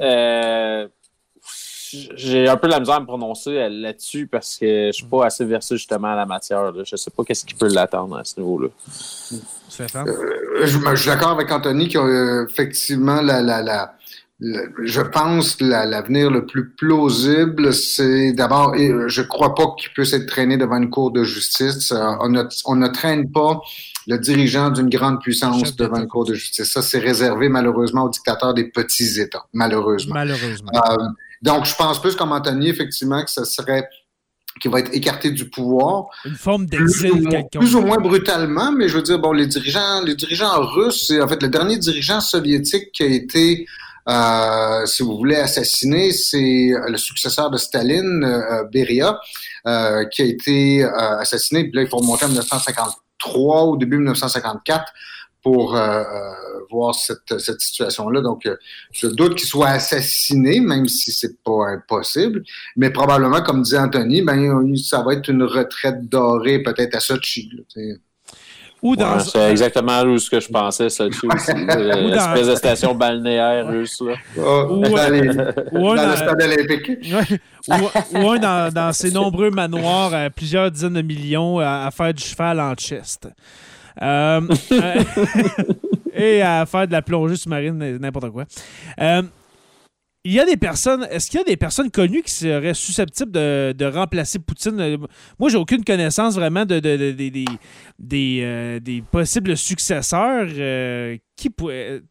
j'ai un peu la misère à me prononcer là-dessus parce que je suis pas assez versé justement à la matière. Je Je sais pas qu'est-ce qui peut l'attendre à ce niveau-là. je, je, suis d'accord avec Anthony qui a effectivement la, la, la je pense que l'avenir le plus plausible, c'est d'abord, je crois pas qu'il puisse être traîné devant une cour de justice. Euh, on ne, on ne traîne pas le dirigeant d'une grande puissance devant une cour de justice. Ça, c'est réservé malheureusement aux dictateurs des petits États, malheureusement. Malheureusement. Euh, donc, je pense plus comme Anthony, effectivement, que ce serait qui va être écarté du pouvoir. Une forme d'exil plus, ou moins brutalement, mais je veux dire, bon, les dirigeants, les dirigeants russes, c'est en fait le dernier dirigeant soviétique qui a été euh, si vous voulez, assassiner, c'est le successeur de Staline, euh, Beria, euh, qui a été assassiné. Puis là, il faut remonter en 1953 ou début 1954 pour voir cette, cette situation-là. Donc, je doute qu'il soit assassiné, même si c'est pas impossible. Mais probablement, comme disait Anthony, ben, ça va être une retraite dorée peut-être à Sochi. C'est exactement où ce que je pensais, ça aussi. L'espèce de station balnéaire russe. Là. ou, dans, les, dans, le stade olympique. ou, un dans, dans, ces nombreux manoirs à plusieurs dizaines de millions à, faire du cheval en chest. Euh, euh, et à faire de la plongée sous-marine, n'importe quoi. Euh, il y a des personnes, est-ce qu'il y a des personnes connues qui seraient susceptibles de, remplacer Poutine? Moi, j'ai aucune connaissance vraiment de, des, euh, des, possibles successeurs. Euh, qui pourrait.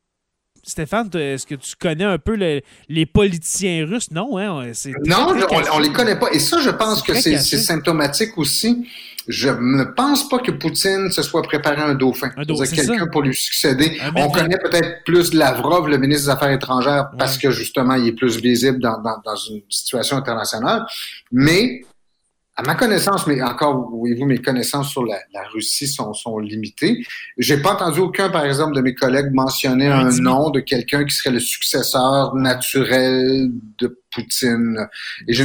Stéphane, est-ce que tu connais un peu les politiciens russes? Non, hein? Non, on, on, les connaît pas. Et ça, je pense que c'est symptomatique aussi je ne pense pas que Poutine se soit préparé un dauphin. Un dauphin quelqu'un pour lui succéder. On connaît peut-être plus Lavrov, le ministre des Affaires étrangères, parce que justement, il est plus visible dans, dans, dans une situation internationale. Mais à ma connaissance, mais encore, voyez-vous, mes connaissances sur la, Russie sont, sont limitées. J'ai pas entendu aucun, par exemple, de mes collègues mentionner un nom de quelqu'un qui serait le successeur naturel de Poutine. Et je,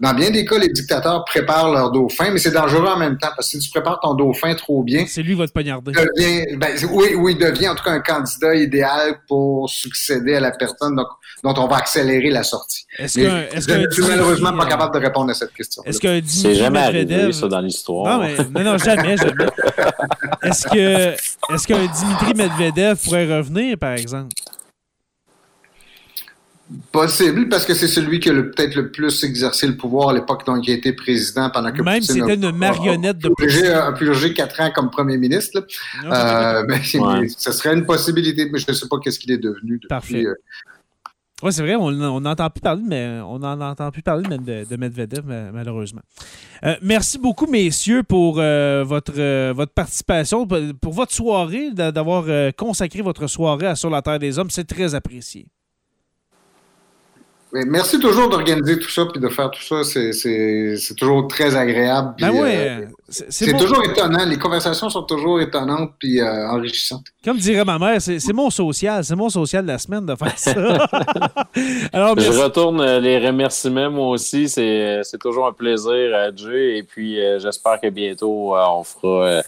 dans bien des cas, les dictateurs préparent leur dauphin, mais c'est dangereux en même temps parce que si tu prépares ton dauphin trop bien, c'est lui votre poignarder. Devient, ben, oui, oui, il devient en tout cas un candidat idéal pour succéder à la personne dont, dont on va accélérer la sortie. Est-ce je suis malheureusement pas capable de répondre à cette question. Est-ce que c'est jamais arrivé ça dans l'histoire Non, mais non, jamais, jamais. est-ce que est-ce qu'un Dimitri Medvedev pourrait revenir, par exemple? Possible, parce que c'est celui qui a peut-être le plus exercé le pouvoir à l'époque dont il a été président pendant que Même c'était une marionnette de Poutine. A purgé quatre ans comme premier ministre. Euh, ce serait une possibilité, mais je ne sais pas qu'est-ce qu'il est devenu depuis. Parfait. Euh. Oui, c'est vrai, on n'entend plus parler, mais on n'en entend plus parler de, de Medvedev, malheureusement. Euh, merci beaucoup, messieurs, pour votre, votre participation, pour votre soirée, d'avoir consacré votre soirée à Sur la Terre des Hommes. C'est très apprécié merci toujours d'organiser tout ça puis de faire tout ça. C'est toujours très agréable. Ben euh, c'est toujours étonnant. Les conversations sont toujours étonnantes puis euh, enrichissantes. Comme dirait ma mère, c'est mon social. C'est mon social de la semaine de faire ça. Je retourne euh, les remerciements, moi aussi. C'est toujours un plaisir à Dieu. Et puis, j'espère que bientôt, on fera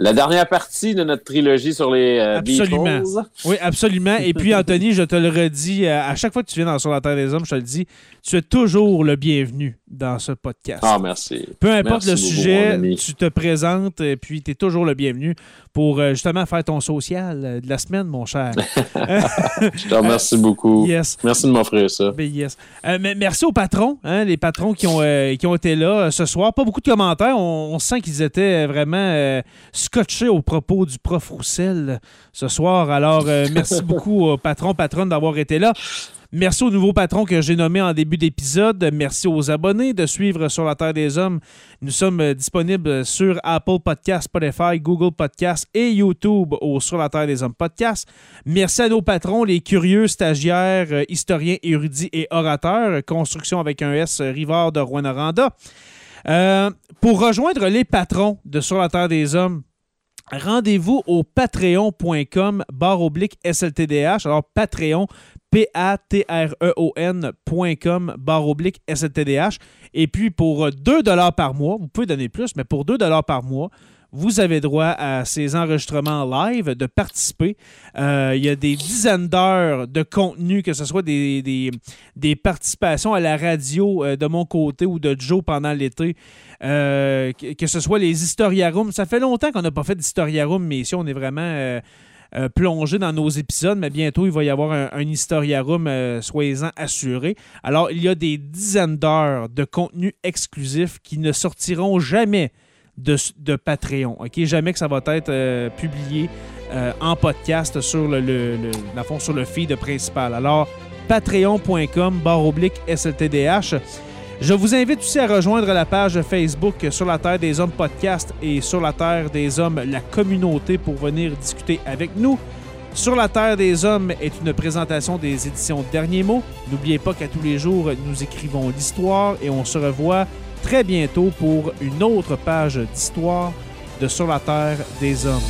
la dernière partie de notre trilogie sur les euh, absolument. Oui, absolument. Et puis, Anthony, je te le redis, euh, à chaque fois que tu viens dans Sur la Terre des Hommes, je te le dis, tu es toujours le bienvenu dans ce podcast. Ah, merci. Peu importe le sujet, tu te présentes et puis tu es toujours le bienvenu pour euh, justement faire ton social euh, de la semaine, mon cher. Je te remercie beaucoup. Yes. Merci de m'offrir ça. Ben, yes. Euh, merci aux patrons, hein, les patrons qui ont, qui ont été là ce soir. Pas beaucoup de commentaires. On, sent qu'ils étaient vraiment scotchés au propos du prof Roussel ce soir. Alors, merci beaucoup aux patrons, patronnes d'avoir été là. Merci aux nouveaux patrons que j'ai nommés en début d'épisode. Merci aux abonnés de suivre Sur la Terre des Hommes. Nous sommes euh, disponibles sur Apple Podcasts, Spotify, Google Podcasts et YouTube au Sur la Terre des Hommes podcast. Merci à nos patrons, les curieux stagiaires, euh, historiens, érudits et orateurs. Construction avec un S, Rivard de Rouen-Noranda. Euh, pour rejoindre les patrons de Sur la Terre des Hommes, rendez-vous au patreon.com barre oblique SLTDH. Alors, Patreon, P-A-T-R-E-O-N.com barre oblique SLTDH. Et puis pour 2 dollars par mois, vous pouvez donner plus, mais pour 2 dollars par mois, vous avez droit à ces enregistrements live, de participer. Euh, il y a des dizaines d'heures de contenu, que ce soit des, des, participations à la radio euh, de mon côté ou de Joe pendant l'été, euh, que, ce soit les historiarums. Ça fait longtemps qu'on n'a pas fait d'historiarum, mais ici, on est vraiment... plongé dans nos épisodes, mais bientôt il va y avoir un, un historiarum, soyez-en assurés. Alors, il y a des dizaines d'heures de contenu exclusif qui ne sortiront jamais de, Patreon. OK? Jamais que ça va être euh, publié euh, en podcast sur le, le, sur le feed principal. Alors, patreon.com barre oblique SLTDH. Je vous invite aussi à rejoindre la page Facebook sur la Terre des Hommes podcast et sur la Terre des Hommes la communauté pour venir discuter avec nous. Sur la Terre des Hommes est une présentation des éditions Derniers mots. N'oubliez pas qu'à tous les jours, nous écrivons l'histoire et on se revoit très bientôt pour une autre page d'histoire de Sur la Terre des Hommes.